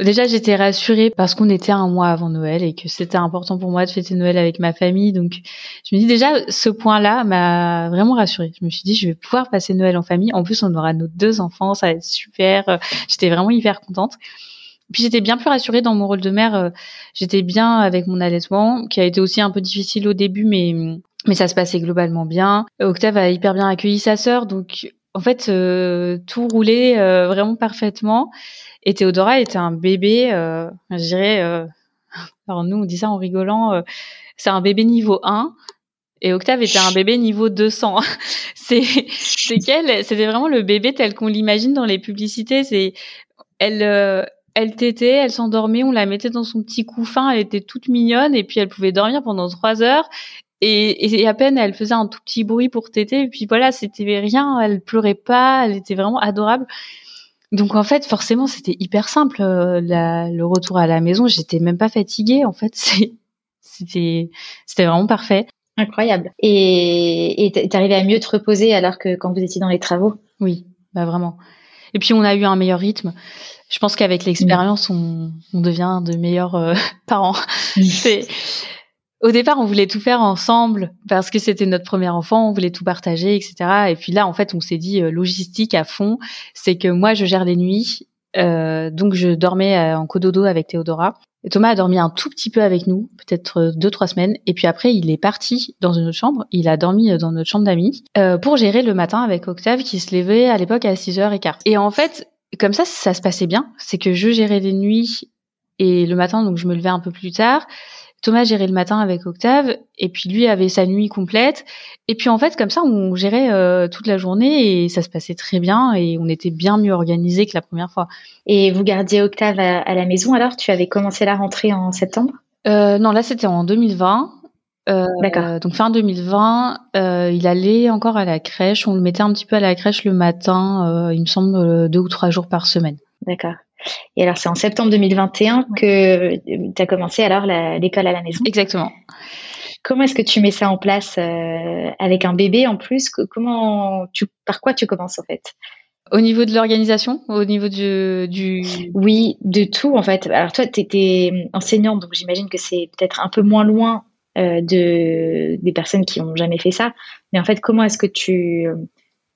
déjà, j'étais rassurée parce qu'on était un mois avant Noël et que c'était important pour moi de fêter Noël avec ma famille. Donc, je me dis déjà, ce point-là m'a vraiment rassurée. Je me suis dit, je vais pouvoir passer Noël en famille. En plus, on aura nos deux enfants, ça va être super. J'étais vraiment hyper contente. Puis j'étais bien plus rassurée dans mon rôle de mère. J'étais bien avec mon allaitement, qui a été aussi un peu difficile au début, mais mais ça se passait globalement bien. Octave a hyper bien accueilli sa sœur, donc en fait, euh, tout roulait euh, vraiment parfaitement. Et Théodora était un bébé, euh, je dirais, alors nous on dit ça en rigolant, c'est un bébé niveau 1. Et Octave était un bébé niveau 200. c'est c'est qu'elle, c'était vraiment le bébé tel qu'on l'imagine dans les publicités. C'est elle elle tétait, elle s'endormait, on la mettait dans son petit couffin, elle était toute mignonne et puis elle pouvait dormir pendant trois heures et, et, à peine elle faisait un tout petit bruit pour téter et puis voilà c'était rien elle pleurait pas elle était vraiment adorable. Donc en fait forcément c'était hyper simple euh, la, le retour à la maison. J'étais même pas fatiguée en fait. C'était c'était vraiment parfait. Incroyable. Et t'es arrivé à mieux te reposer alors que quand vous étiez dans les travaux? Oui bah vraiment. Et puis on a eu un meilleur rythme. Je pense qu'avec l'expérience on, on devient de meilleurs euh, parents. C'est au départ, on voulait tout faire ensemble parce que c'était notre premier enfant, on voulait tout partager, etc. Et puis là, en fait, on s'est dit logistique à fond. C'est que moi, je gère les nuits, donc je dormais en cododo avec Théodora. Et Thomas a dormi un tout petit peu avec nous, peut-être deux trois semaines, et puis après il est parti dans une autre chambre. Il a dormi dans notre chambre d'amis euh, pour gérer le matin avec Octave qui se levait à l'époque à 6h15. Et en fait, comme ça, ça se passait bien. C'est que je gérais les nuits et le matin, donc je me levais un peu plus tard. Thomas gérait le matin avec Octave, et puis lui avait sa nuit complète. Et puis en fait, comme ça, on gérait euh, toute la journée et ça se passait très bien et on était bien mieux organisé que la première fois. Et vous gardiez Octave à, la maison alors? Tu avais commencé la rentrée en septembre? Euh, Non, là c'était en 2020. Euh, D'accord. Donc fin 2020, euh, il allait encore à la crèche. On le mettait un petit peu à la crèche le matin, il me semble deux ou trois jours par semaine. D'accord. Et alors, c'est en septembre 2021 que tu as commencé alors l'école à la maison. Exactement. Comment est-ce que tu mets ça en place euh, avec un bébé en plus? Comment tu, par quoi tu commences en fait? Au niveau de l'organisation, au niveau du, du, Oui, de tout en fait. Alors toi, tu étais enseignante, donc j'imagine que c'est peut-être un peu moins loin euh, de des personnes qui ont jamais fait ça. Mais en fait, comment est-ce que tu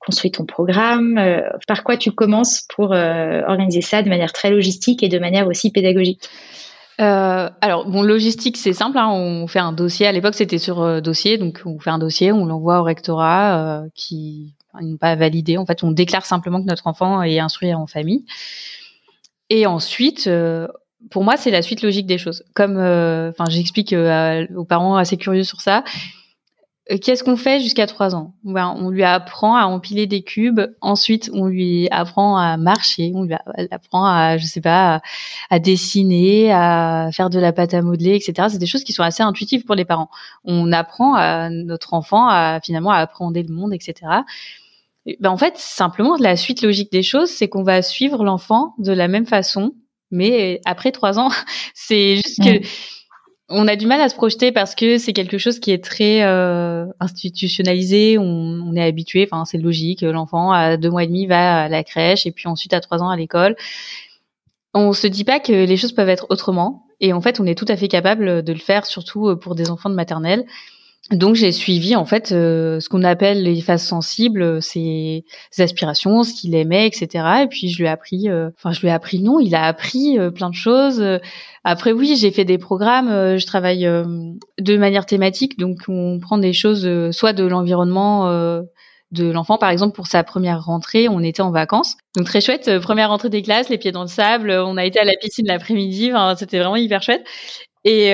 construis ton programme euh, Par quoi tu commences pour euh, organiser ça de manière très logistique et de manière aussi pédagogique? Euh, alors, logistique, c'est simple. Hein, on fait un dossier. À l'époque, c'était sur dossier, donc on fait un dossier, on l'envoie au rectorat, qui n'est pas validé. En fait, on déclare simplement que notre enfant est instruit en famille. Et ensuite, pour moi, c'est la suite logique des choses. Comme, enfin, j'explique aux parents assez curieux sur ça. Euh, qu'est-ce qu'on fait jusqu'à trois ans? Ben, On lui apprend à empiler des cubes. Ensuite, on lui apprend à marcher. On lui apprend à, je sais pas, à, dessiner, à faire de la pâte à modeler, etc. C'est des choses qui sont assez intuitives pour les parents. On apprend à notre enfant à finalement à appréhender le monde, etc. Ben, en fait, simplement, la suite logique des choses, c'est qu'on va suivre l'enfant de la même façon, mais après trois ans, c'est juste que on a du mal à se projeter parce que c'est quelque chose qui est très euh, institutionnalisé. On, est habitué, enfin c'est logique. L'enfant à deux mois et demi va à la crèche et puis ensuite à trois ans à l'école. On se dit pas que les choses peuvent être autrement. Et en fait, on est tout à fait capable de le faire, surtout pour des enfants de maternelle. Donc j'ai suivi en fait euh, ce qu'on appelle les phases sensibles, ses, aspirations, ce qu'il aimait, etc. Et puis je lui ai appris, euh, enfin je lui ai appris non, il a appris euh, plein de choses. Après oui, j'ai fait des programmes, je travaille de manière thématique, donc on prend des choses soit de l'environnement de l'enfant, par exemple pour sa première rentrée, on était en vacances, donc très chouette, première rentrée des classes, les pieds dans le sable, on a été à la piscine l'après-midi, enfin, c'était vraiment hyper chouette. Et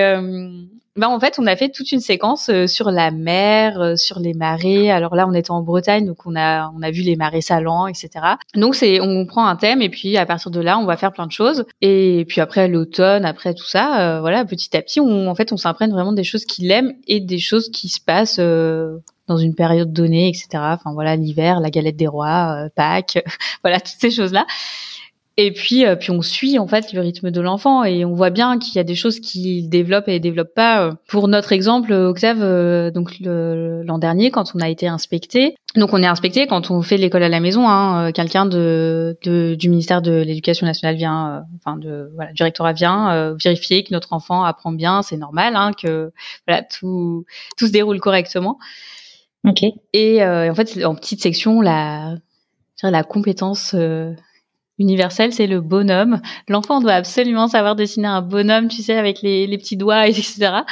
ben en fait, on a fait toute une séquence euh, sur la mer, euh, sur les marées. Alors là, on était en Bretagne, donc on a on a vu les marées salants, etc. Donc c'est on prend un thème et puis à partir de là, on va faire plein de choses. Et puis après l'automne, après tout ça, euh, voilà, petit à petit, on, en fait, on s'imprègne vraiment des choses qu'il aime et des choses qui se passent dans une période donnée, etc. Enfin voilà, l'hiver, la galette des rois, Pâques, voilà toutes ces choses là. Et puis, euh, puis on suit en fait le rythme de l'enfant et on voit bien qu'il y a des choses qu'il développe et développe pas. Euh, pour notre exemple, Octave, euh, donc l'an dernier, quand on a été inspecté, donc on est inspecté quand on fait l'école à la maison. Hein, Quelqu'un de, de, du ministère de l'Éducation nationale vient, enfin de voilà, du rectorat vient vérifier que notre enfant apprend bien. C'est normal, hein, que voilà tout tout se déroule correctement. Ok. Et en fait, en petite section, la la compétence universel, c'est le bonhomme. L'enfant doit absolument savoir dessiner un bonhomme, tu sais, avec les, petits doigts, etc.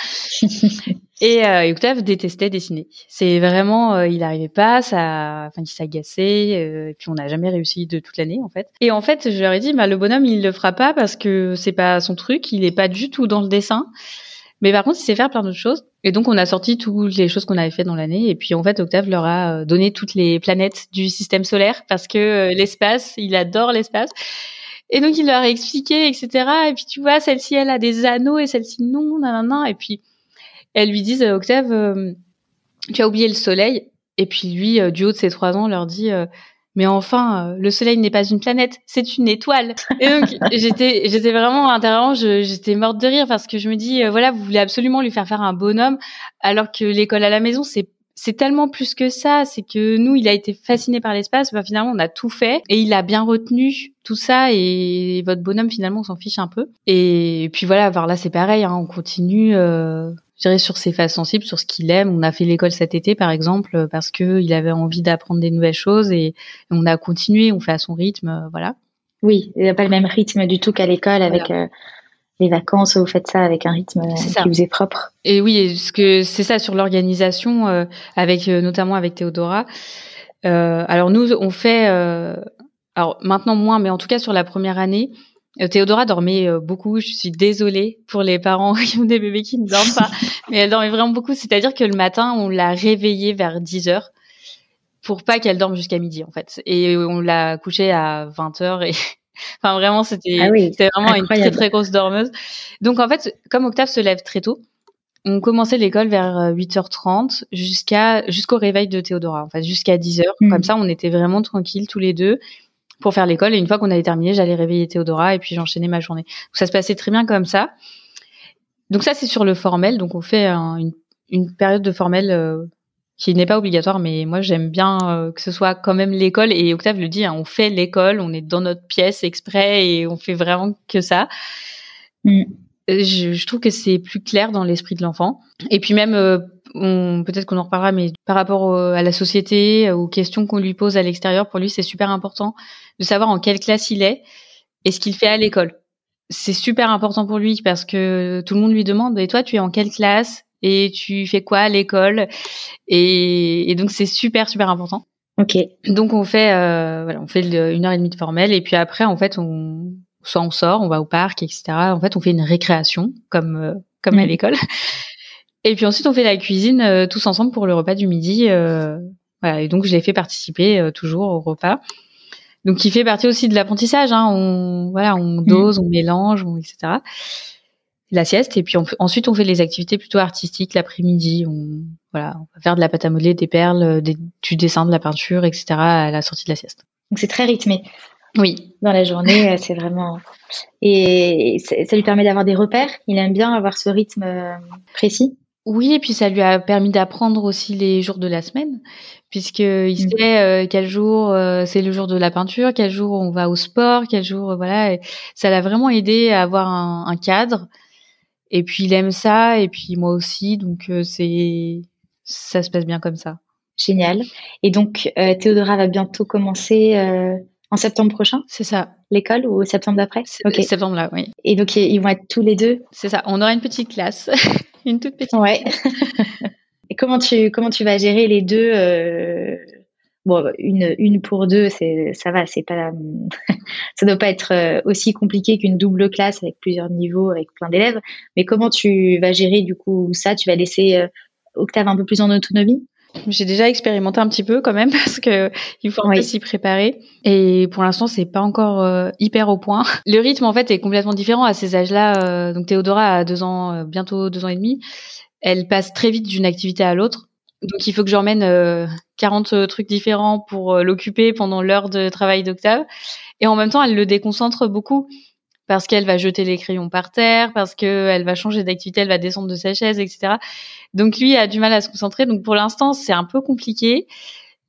et euh, Octave détestait dessiner. C'est vraiment, euh, il n'arrivait pas, ça, enfin, il s'agaçait. Euh, et puis on n'a jamais réussi de toute l'année, en fait. Et en fait, je leur ai dit, bah, le bonhomme, il le fera pas parce que c'est pas son truc. Il est pas du tout dans le dessin. Mais par contre, il sait faire plein d'autres choses. Et donc, on a sorti toutes les choses qu'on avait fait dans l'année. Et puis, en fait, Octave leur a euh, donné toutes les planètes du système solaire parce que euh, l'espace, il adore l'espace. Et donc, il leur a expliqué, etc. Et puis, tu vois, celle-ci, elle a des anneaux et celle-ci, non, nanana. Et puis, elles lui disent, Octave, tu as oublié le soleil. Et puis, lui, euh, du haut de ses trois ans, leur dit, mais enfin, euh, le Soleil n'est pas une planète, c'est une étoile. Et donc j'étais, j'étais vraiment intérieurement, j'étais morte de rire parce que je me dis, euh, voilà, vous voulez absolument lui faire faire un bonhomme, alors que l'école à la maison, c'est c'est tellement plus que ça. C'est que nous, il a été fasciné par l'espace. Bah, finalement, on a tout fait et il a bien retenu tout ça. Et votre bonhomme, finalement, on s'en fiche un peu. Et puis voilà, voir là, c'est pareil. Hein, on continue. Euh, je dirais sur ses phases sensibles, sur ce qu'il aime. On a fait l'école cet été, par exemple, parce que il avait envie d'apprendre des nouvelles choses et on a continué. On fait à son rythme, euh, voilà. Oui, il n'y a pas le même rythme du tout qu'à l'école avec euh, les vacances. Vous faites ça avec un rythme qui vous est propre. Et oui, ce que c'est ça sur l'organisation, euh, avec notamment avec Théodora. alors nous, on fait, alors maintenant moins, mais en tout cas sur la première année, euh, Théodora dormait euh, beaucoup. Je suis désolée pour les parents qui ont des bébés qui ne dorment pas, mais elle dormait vraiment beaucoup. C'est-à-dire que le matin, on l'a réveillée vers 10 heures pour pas qu'elle dorme jusqu'à midi, en fait. Et on l'a couchée à 20 heures et enfin vraiment c'était ah vraiment une très très grosse dormeuse. Donc en fait, comme Octave se lève très tôt, on commençait l'école vers 8h30 euh, jusqu'à jusqu'au réveil de Théodora, en fait, jusqu'à 10h. Mmh. Comme ça, on était vraiment tranquilles tous les deux pour faire l'école. Et une fois qu'on avait terminé, j'allais réveiller Théodora et puis j'enchaînais ma journée. Donc ça se passait très bien comme ça. Donc ça, c'est sur le formel. Donc on fait une, une, période de formel euh, qui n'est pas obligatoire, mais moi j'aime bien euh, que ce soit quand même l'école. Et Octave le dit, hein, on fait l'école, on est dans notre pièce exprès et on fait vraiment que ça. Mm. Euh, je, je, trouve que c'est plus clair dans l'esprit de l'enfant. Et puis même peut-être qu'on en reparlera, mais par rapport à la société, aux questions qu'on lui pose à l'extérieur, pour lui, c'est super important de savoir en quelle classe il est et ce qu'il fait à l'école. C'est super important pour lui parce que tout le monde lui demande et toi, tu es en quelle classe? Et tu fais quoi à l'école et, donc c'est super super important. Ok. Donc on fait euh, voilà, on fait une heure et demie de formel et puis après en fait on soit on sort, on va au parc, etc. En fait, on fait une récréation comme euh, comme à mmh. l'école. Et puis ensuite, on fait la cuisine euh, tous ensemble pour le repas du midi. Euh, voilà, et donc, je l'ai fait participer euh, toujours au repas. Donc, il fait partie aussi de l'apprentissage. Hein. On, voilà, on mm. dose, on mélange, etc. La sieste. Et puis ensuite, on fait les activités plutôt artistiques l'après-midi. On, voilà, on va faire de la pâte à modeler, des perles, des, du dessin, de la peinture, etc. à la sortie de la sieste. Donc, c'est très rythmé. Oui. Dans la journée, c'est vraiment. Et ça lui permet d'avoir des repères. Il aime bien avoir ce rythme précis. Oui, et puis ça lui a permis d'apprendre aussi les jours de la semaine, puisqu'il mmh. sait euh, quel jour euh, c'est le jour de la peinture, quel jour on va au sport, quel jour voilà. ça l'a vraiment aidé à avoir un, cadre. Et puis il aime ça, et puis moi aussi, donc euh, c'est ça se passe bien comme ça. Génial. Et donc Théodora va bientôt commencer en septembre prochain? C'est ça. L'école ou septembre d'après? Ok. Septembre là, oui. Et donc ils vont être tous les deux? C'est ça. On aura une petite classe. Une toute petite. Ouais. Et comment tu comment tu vas gérer les deux euh... Bon, une une pour deux, c'est ça va, c'est pas ça doit pas être euh, aussi compliqué qu'une double classe avec plusieurs niveaux, avec plein d'élèves. Mais comment tu vas gérer du coup ça? Tu vas laisser euh, Octave un peu plus en autonomie? J'ai déjà expérimenté un petit peu quand même parce que il faut s'y préparer et pour l'instant c'est pas encore euh, hyper au point. Le rythme en fait est complètement différent à ces âges-là. Euh, donc Théodora a deux ans, euh, bientôt deux ans et demi. Elle passe très vite d'une activité à l'autre. Donc il faut que j'emmène 40 trucs différents pour l'occuper pendant l'heure de travail d'Octave. Et en même temps, elle le déconcentre beaucoup parce qu'elle va jeter les crayons par terre, parce qu'elle va changer d'activité, elle va descendre de sa chaise, etc. Donc lui a du mal à se concentrer. Donc pour l'instant, c'est un peu compliqué.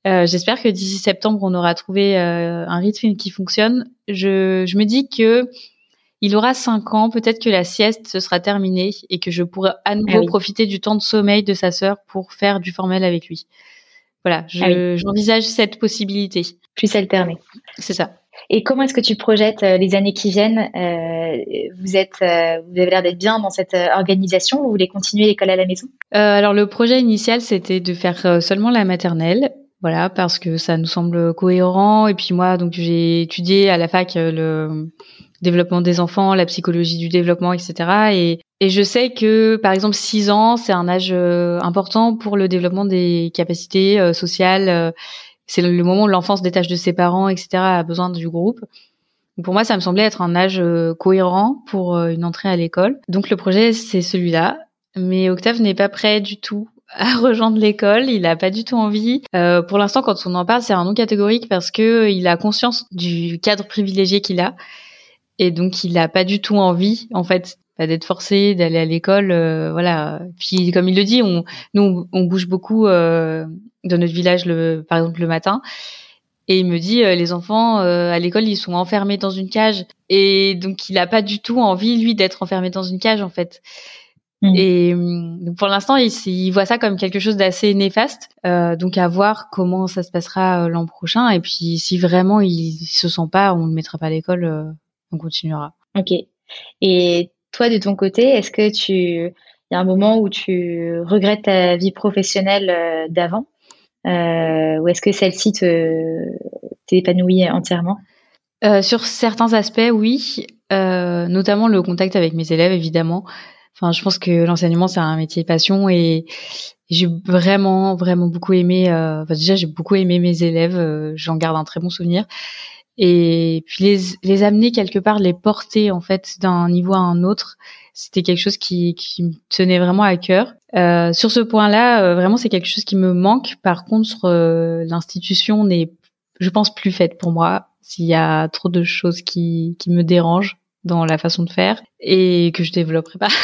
Euh, J'espère que d'ici septembre, on aura trouvé euh, un rythme qui fonctionne. Je, je me dis que il aura cinq ans, peut-être que la sieste se sera terminée et que je pourrai à nouveau ah profiter du temps de sommeil de sa sœur pour faire du formel avec lui. Voilà, ah j'envisage cette possibilité. Plus alterner. C'est ça. Et comment est-ce que tu projettes euh, les années qui viennent euh, Vous êtes, euh, vous avez l'air d'être bien dans cette organisation. Vous voulez continuer l'école à la maison? Alors le projet initial, c'était de faire seulement la maternelle. Voilà, parce que ça nous semble cohérent. Et puis moi, donc j'ai étudié à la fac le développement des enfants, la psychologie du développement, etc. Et, et je sais que, par exemple, 6 ans, c'est un âge important pour le développement des capacités sociales c'est le moment où l'enfant se détache de ses parents, etc., a besoin du groupe. pour moi, ça me semblait être un âge euh, cohérent pour euh, une entrée à l'école. Donc le projet, c'est celui-là. Mais Octave n'est pas prêt du tout à rejoindre l'école. Il n'a pas du tout envie. Euh, pour l'instant, quand on en parle, c'est un non catégorique parce que il a conscience du cadre privilégié qu'il a. Et donc, il n'a pas du tout envie, en fait, bah, d'être forcé d'aller à l'école, voilà. Puis comme il le dit, on nous on bouge beaucoup dans notre village le par exemple le matin. Et il me dit, les enfants à l'école, ils sont enfermés dans une cage. Et donc, il a pas du tout envie, lui, d'être enfermé dans une cage, en fait. Mm. Et donc pour l'instant, il, il, voit ça comme quelque chose d'assez néfaste. Euh, donc à voir comment ça se passera euh, l'an prochain. Et puis si vraiment il, se sent pas, on le mettra pas à l'école, euh, on continuera. Ok. Et toi, de ton côté, est-ce que tu, il y a un moment où tu regrettes ta vie professionnelle euh, d'avant, euh, ou est-ce que celle-ci te t'épanouit entièrement? Sur certains aspects, oui. notamment le contact avec mes élèves, évidemment. Enfin, je pense que l'enseignement c'est un métier passion et j'ai vraiment vraiment beaucoup aimé. Euh, enfin, déjà, j'ai beaucoup aimé mes élèves. Euh, J'en garde un très bon souvenir. Et puis les, les amener quelque part, les porter en fait d'un niveau à un autre, c'était quelque chose qui, qui me tenait vraiment à cœur. Euh, sur ce point-là, euh, vraiment, c'est quelque chose qui me manque. Par contre, euh, l'institution n'est, je pense, plus faite pour moi. S'il y a trop de choses qui, qui me dérangent, dans la façon de faire et que je développerai pas.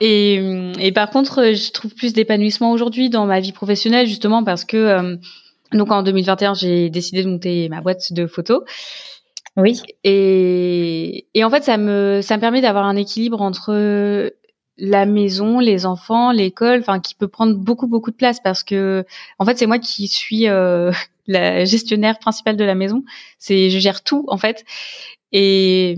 Et, et par contre, je trouve plus d'épanouissement aujourd'hui dans ma vie professionnelle justement parce que euh, donc en 2021, j'ai décidé de monter ma boîte de photos. Oui. Et, et en fait, ça me ça me permet d'avoir un équilibre entre la maison, les enfants, l'école, enfin qui peut prendre beaucoup beaucoup de place parce que en fait c'est moi qui suis euh, la gestionnaire principale de la maison. C'est je gère tout en fait et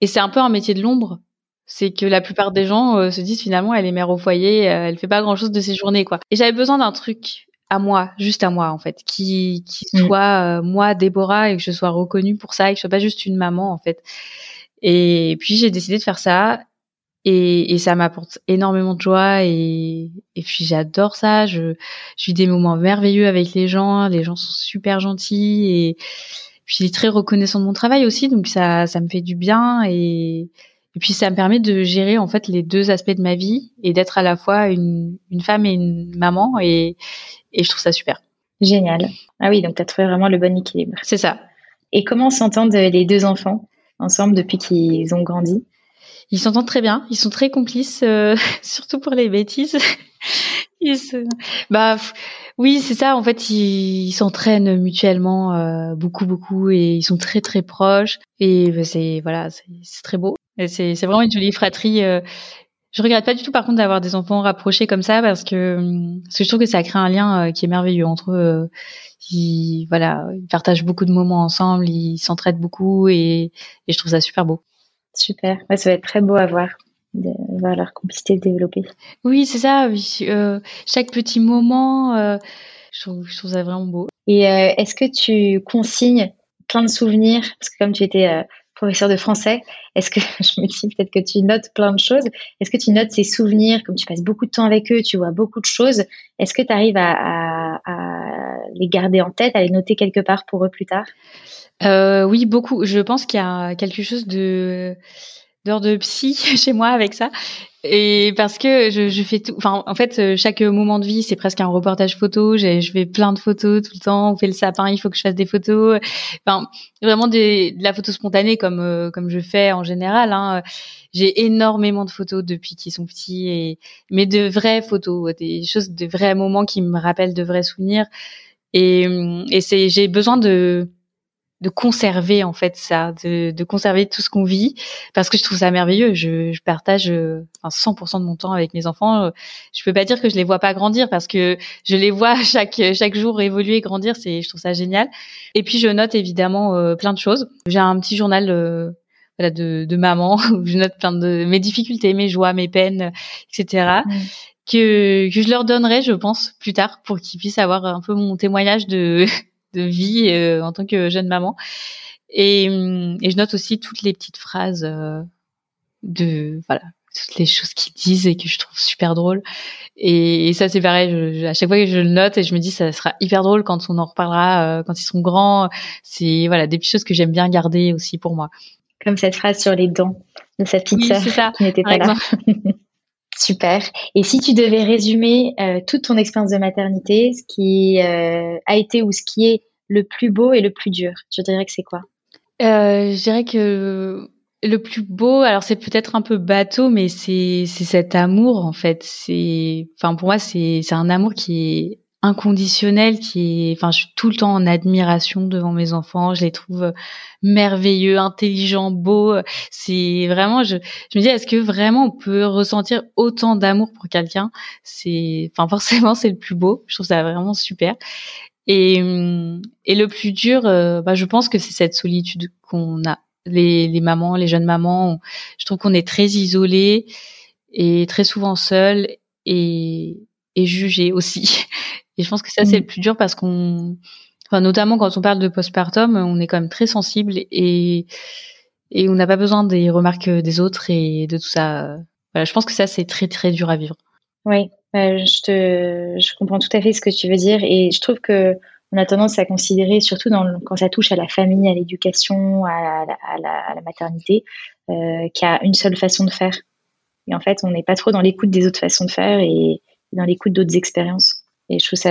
et c'est un peu un métier de l'ombre. C'est que la plupart des gens euh, se disent finalement elle est mère au foyer, euh, elle fait pas grand chose de ses journées quoi. Et j'avais besoin d'un truc à moi, juste à moi en fait, qui qui mm. soit euh, moi Déborah et que je sois reconnue pour ça et que je sois pas juste une maman en fait. Et puis j'ai décidé de faire ça et, et ça m'apporte énormément de joie et, et puis j'adore ça. Je, je vis des moments merveilleux avec les gens, les gens sont super gentils et puis il très reconnaissant de mon travail aussi, donc ça, ça me fait du bien et, et puis ça me permet de gérer en fait les deux aspects de ma vie et d'être à la fois une, une femme et une maman et, et je trouve ça super. Génial. Ah oui, donc tu as trouvé vraiment le bon équilibre. C'est ça. Et comment s'entendent les deux enfants ensemble depuis qu'ils ont grandi? Ils s'entendent très bien, ils sont très complices, euh, surtout pour les bêtises. ils se... Bah oui, c'est ça. En fait, ils s'entraînent mutuellement euh, beaucoup, beaucoup, et ils sont très, très proches. Et bah, c'est voilà, c'est très beau. C'est vraiment une jolie fratrie. Euh. Je regrette pas du tout, par contre, d'avoir des enfants rapprochés comme ça, parce que parce que je trouve que ça crée un lien euh, qui est merveilleux entre eux. Ils, voilà, ils partagent beaucoup de moments ensemble, ils s'entraident beaucoup, et, et je trouve ça super beau. Super. Ouais, ça va être très beau à voir de voir leur complicité développer. Oui, c'est ça. Euh, chaque petit moment, euh, je, trouve, je, trouve, ça vraiment beau. Et euh, est-ce que tu consignes plein de souvenirs? Parce que comme tu étais euh, professeur de français, est-ce que je me dis peut-être que tu notes plein de choses Est-ce que tu notes ces souvenirs Comme tu passes beaucoup de temps avec eux, tu vois beaucoup de choses. Est-ce que tu arrives à, les garder en tête, à les noter quelque part pour eux plus tard? Oui, beaucoup. Je pense qu'il y a quelque chose de d'heures de psy chez moi avec ça. Et parce que je, je fais tout, enfin en fait euh, chaque moment de vie c'est presque un reportage photo. Je fais plein de photos tout le temps. On fait le sapin, il faut que je fasse des photos. Enfin vraiment de la photo spontanée comme euh, comme je fais en général. Hein. J'ai énormément de photos depuis qu'ils sont petits et mais de vraies photos, des choses de vrais moments qui me rappellent de vrais souvenirs. Et, et c'est j'ai besoin de de conserver en fait ça, de, de conserver tout ce qu'on vit, parce que je trouve ça merveilleux. Je, je partage euh, enfin, 100% de mon temps avec mes enfants. Euh, je peux pas dire que je les vois pas grandir parce que je les vois chaque chaque jour évoluer, grandir. C'est, je trouve ça génial. Et puis je note évidemment euh, plein de choses. J'ai un petit journal voilà, de, de maman où je note plein de mes difficultés, mes joies, mes peines, etc. Mmh. Que, que je leur donnerai, je pense, plus tard, pour qu'ils puissent avoir un peu mon témoignage de de vie euh, en tant que jeune maman. Et, et, je note aussi toutes les petites phrases euh, de voilà toutes les choses qu'ils disent et que je trouve super drôle. Et, ça c'est pareil, je, à chaque fois que je le note et je me dis ça sera hyper drôle quand on en reparlera euh, quand ils seront grands. C'est voilà des petites choses que j'aime bien garder aussi pour moi. Comme cette phrase sur les dents de sa petite sœur qui n'était pas là. Super. Et si tu devais résumer euh, toute ton expérience de maternité, ce qui euh, a été ou ce qui est le plus beau et le plus dur, tu dirais que c'est quoi? Euh, Je dirais que le plus beau, alors c'est peut-être un peu bateau, mais c'est c'est cet amour en fait. C'est, pour moi c'est un amour qui est inconditionnel, qui est, enfin je suis tout le temps en admiration devant mes enfants. Je les trouve merveilleux, intelligents, beaux. C'est vraiment, je je me dis est-ce que vraiment on peut ressentir autant d'amour pour quelqu'un? C'est, enfin forcément c'est le plus beau. Je trouve ça vraiment super. Et, et le plus dur, euh, bah, je pense que c'est cette solitude qu'on a les, les mamans, les jeunes mamans, je trouve qu'on est très isolés et très souvent seuls et, et jugés aussi. Et je pense que ça, c'est le mm. plus dur parce qu'on, enfin, notamment quand on parle de postpartum, on est quand même très sensible et, et on n'a pas besoin des remarques des autres et de tout ça. Voilà, je pense que ça, c'est très, très dur à vivre. Oui, bah, je te, je comprends tout à fait ce que tu veux dire et je trouve que on a tendance à considérer, surtout dans, quand ça touche à la famille, à l'éducation, à, la, maternité, euh, qu'il y a une seule façon de faire. Et en fait, on n'est pas trop dans l'écoute des autres façons de faire et dans l'écoute d'autres expériences. Et je trouve ça,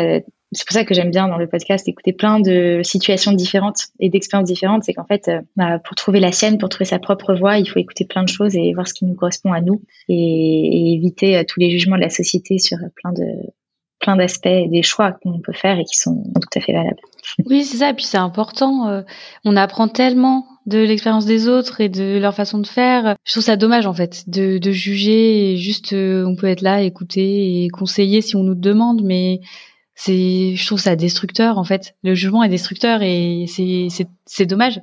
c'est pour ça que j'aime bien dans le podcast écouter plein de situations différentes et d'expériences différentes. C'est qu'en fait, euh, bah, pour trouver la sienne, pour trouver sa propre voie, il faut écouter plein de choses et voir ce qui nous correspond à nous et, éviter euh, tous les jugements de la société sur plein de plein d'aspects des choix qu'on peut faire et qui sont tout à fait valables. Oui, c'est ça. Et puis c'est important. Euh, on apprend tellement de l'expérience des autres et de leur façon de faire. Je trouve ça dommage en fait de, de juger. Et juste, euh, on peut être là, écouter et conseiller si on nous demande, mais c'est, je trouve ça destructeur en fait. Le jugement est destructeur et c'est dommage.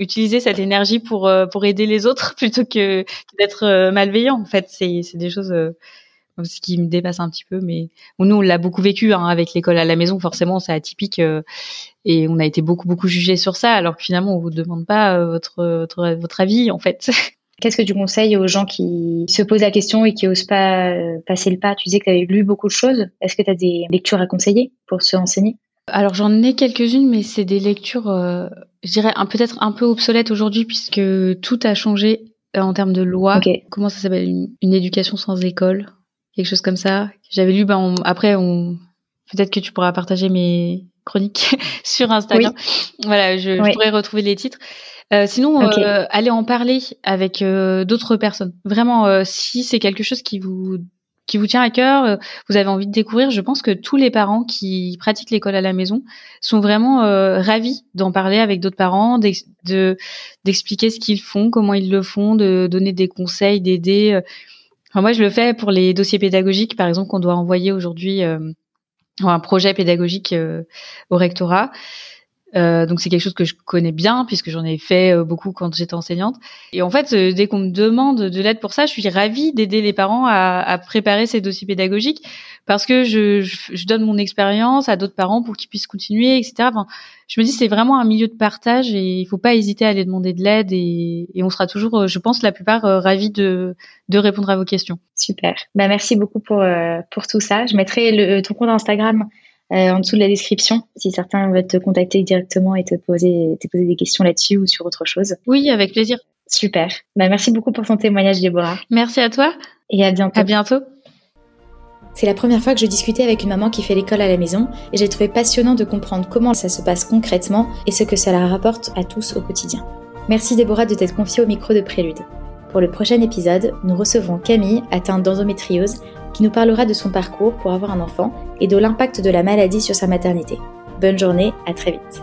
Utiliser cette énergie pour euh, pour aider les autres plutôt que d'être malveillant en fait. C'est c'est des choses ce qui me dépasse un petit peu. Mais nous, on l'a beaucoup vécu hein, avec l'école à la maison. Forcément, c'est atypique euh, et on a été beaucoup beaucoup jugé sur ça, alors que finalement, on vous demande pas euh, votre, votre, votre avis en fait. Qu'est-ce que tu conseilles aux gens qui se posent la question et qui osent pas euh, passer le pas? Tu disais que tu avais lu beaucoup de choses. Est-ce que tu as des lectures à conseiller pour se renseigner? Alors j'en ai quelques-unes, mais c'est des lectures, je dirais, peut-être un peu obsolètes aujourd'hui puisque tout a changé en termes de loi. Comment ça s'appelle? Une, éducation sans école quelque chose comme ça. J'avais lu, ben, après, on, peut-être que tu pourras partager mes chroniques sur Instagram. Voilà, je, pourrais retrouver les titres. Euh, sinon, euh, allez en parler avec euh, d'autres personnes. Vraiment, si c'est quelque chose qui vous qui vous tient à cœur, vous avez envie de découvrir, je pense que tous les parents qui pratiquent l'école à la maison sont vraiment ravis d'en parler avec d'autres parents, de d'expliquer ce qu'ils font, comment ils le font, de donner des conseils, d'aider moi, je le fais pour les dossiers pédagogiques, par exemple, qu'on doit envoyer aujourd'hui euh, un projet pédagogique euh, au rectorat. Euh, donc c'est quelque chose que je connais bien puisque j'en ai fait euh, beaucoup quand j'étais enseignante. Et en fait, euh, dès qu'on me demande de l'aide pour ça, je suis ravie d'aider les parents à, à, préparer ces dossiers pédagogiques parce que je, je, donne mon expérience à d'autres parents pour qu'ils puissent continuer, etc. Enfin, je me dis c'est vraiment un milieu de partage et il faut pas hésiter à aller demander de l'aide et, et, on sera toujours, je pense, la plupart ravis de, de répondre à vos questions. Super. Bah merci beaucoup pour pour tout ça. Je mettrai le, ton compte Instagram euh, en dessous de la description si certains veulent te contacter directement et te poser, te poser des questions là-dessus ou sur autre chose. Oui, avec plaisir. Super. Bah, merci beaucoup pour ton témoignage, Déborah. Merci à toi. Et à bientôt. À bientôt. C'est la première fois que je discutais avec une maman qui fait l'école à la maison et j'ai trouvé passionnant de comprendre comment ça se passe concrètement et ce que ça leur rapporte à tous au quotidien. Merci Déborah de t'être confiée au micro de Prélude. Pour le prochain épisode, nous recevrons Camille, atteinte d'endométriose, qui nous parlera de son parcours pour avoir un enfant et de l'impact de la maladie sur sa maternité. Bonne journée, à très vite.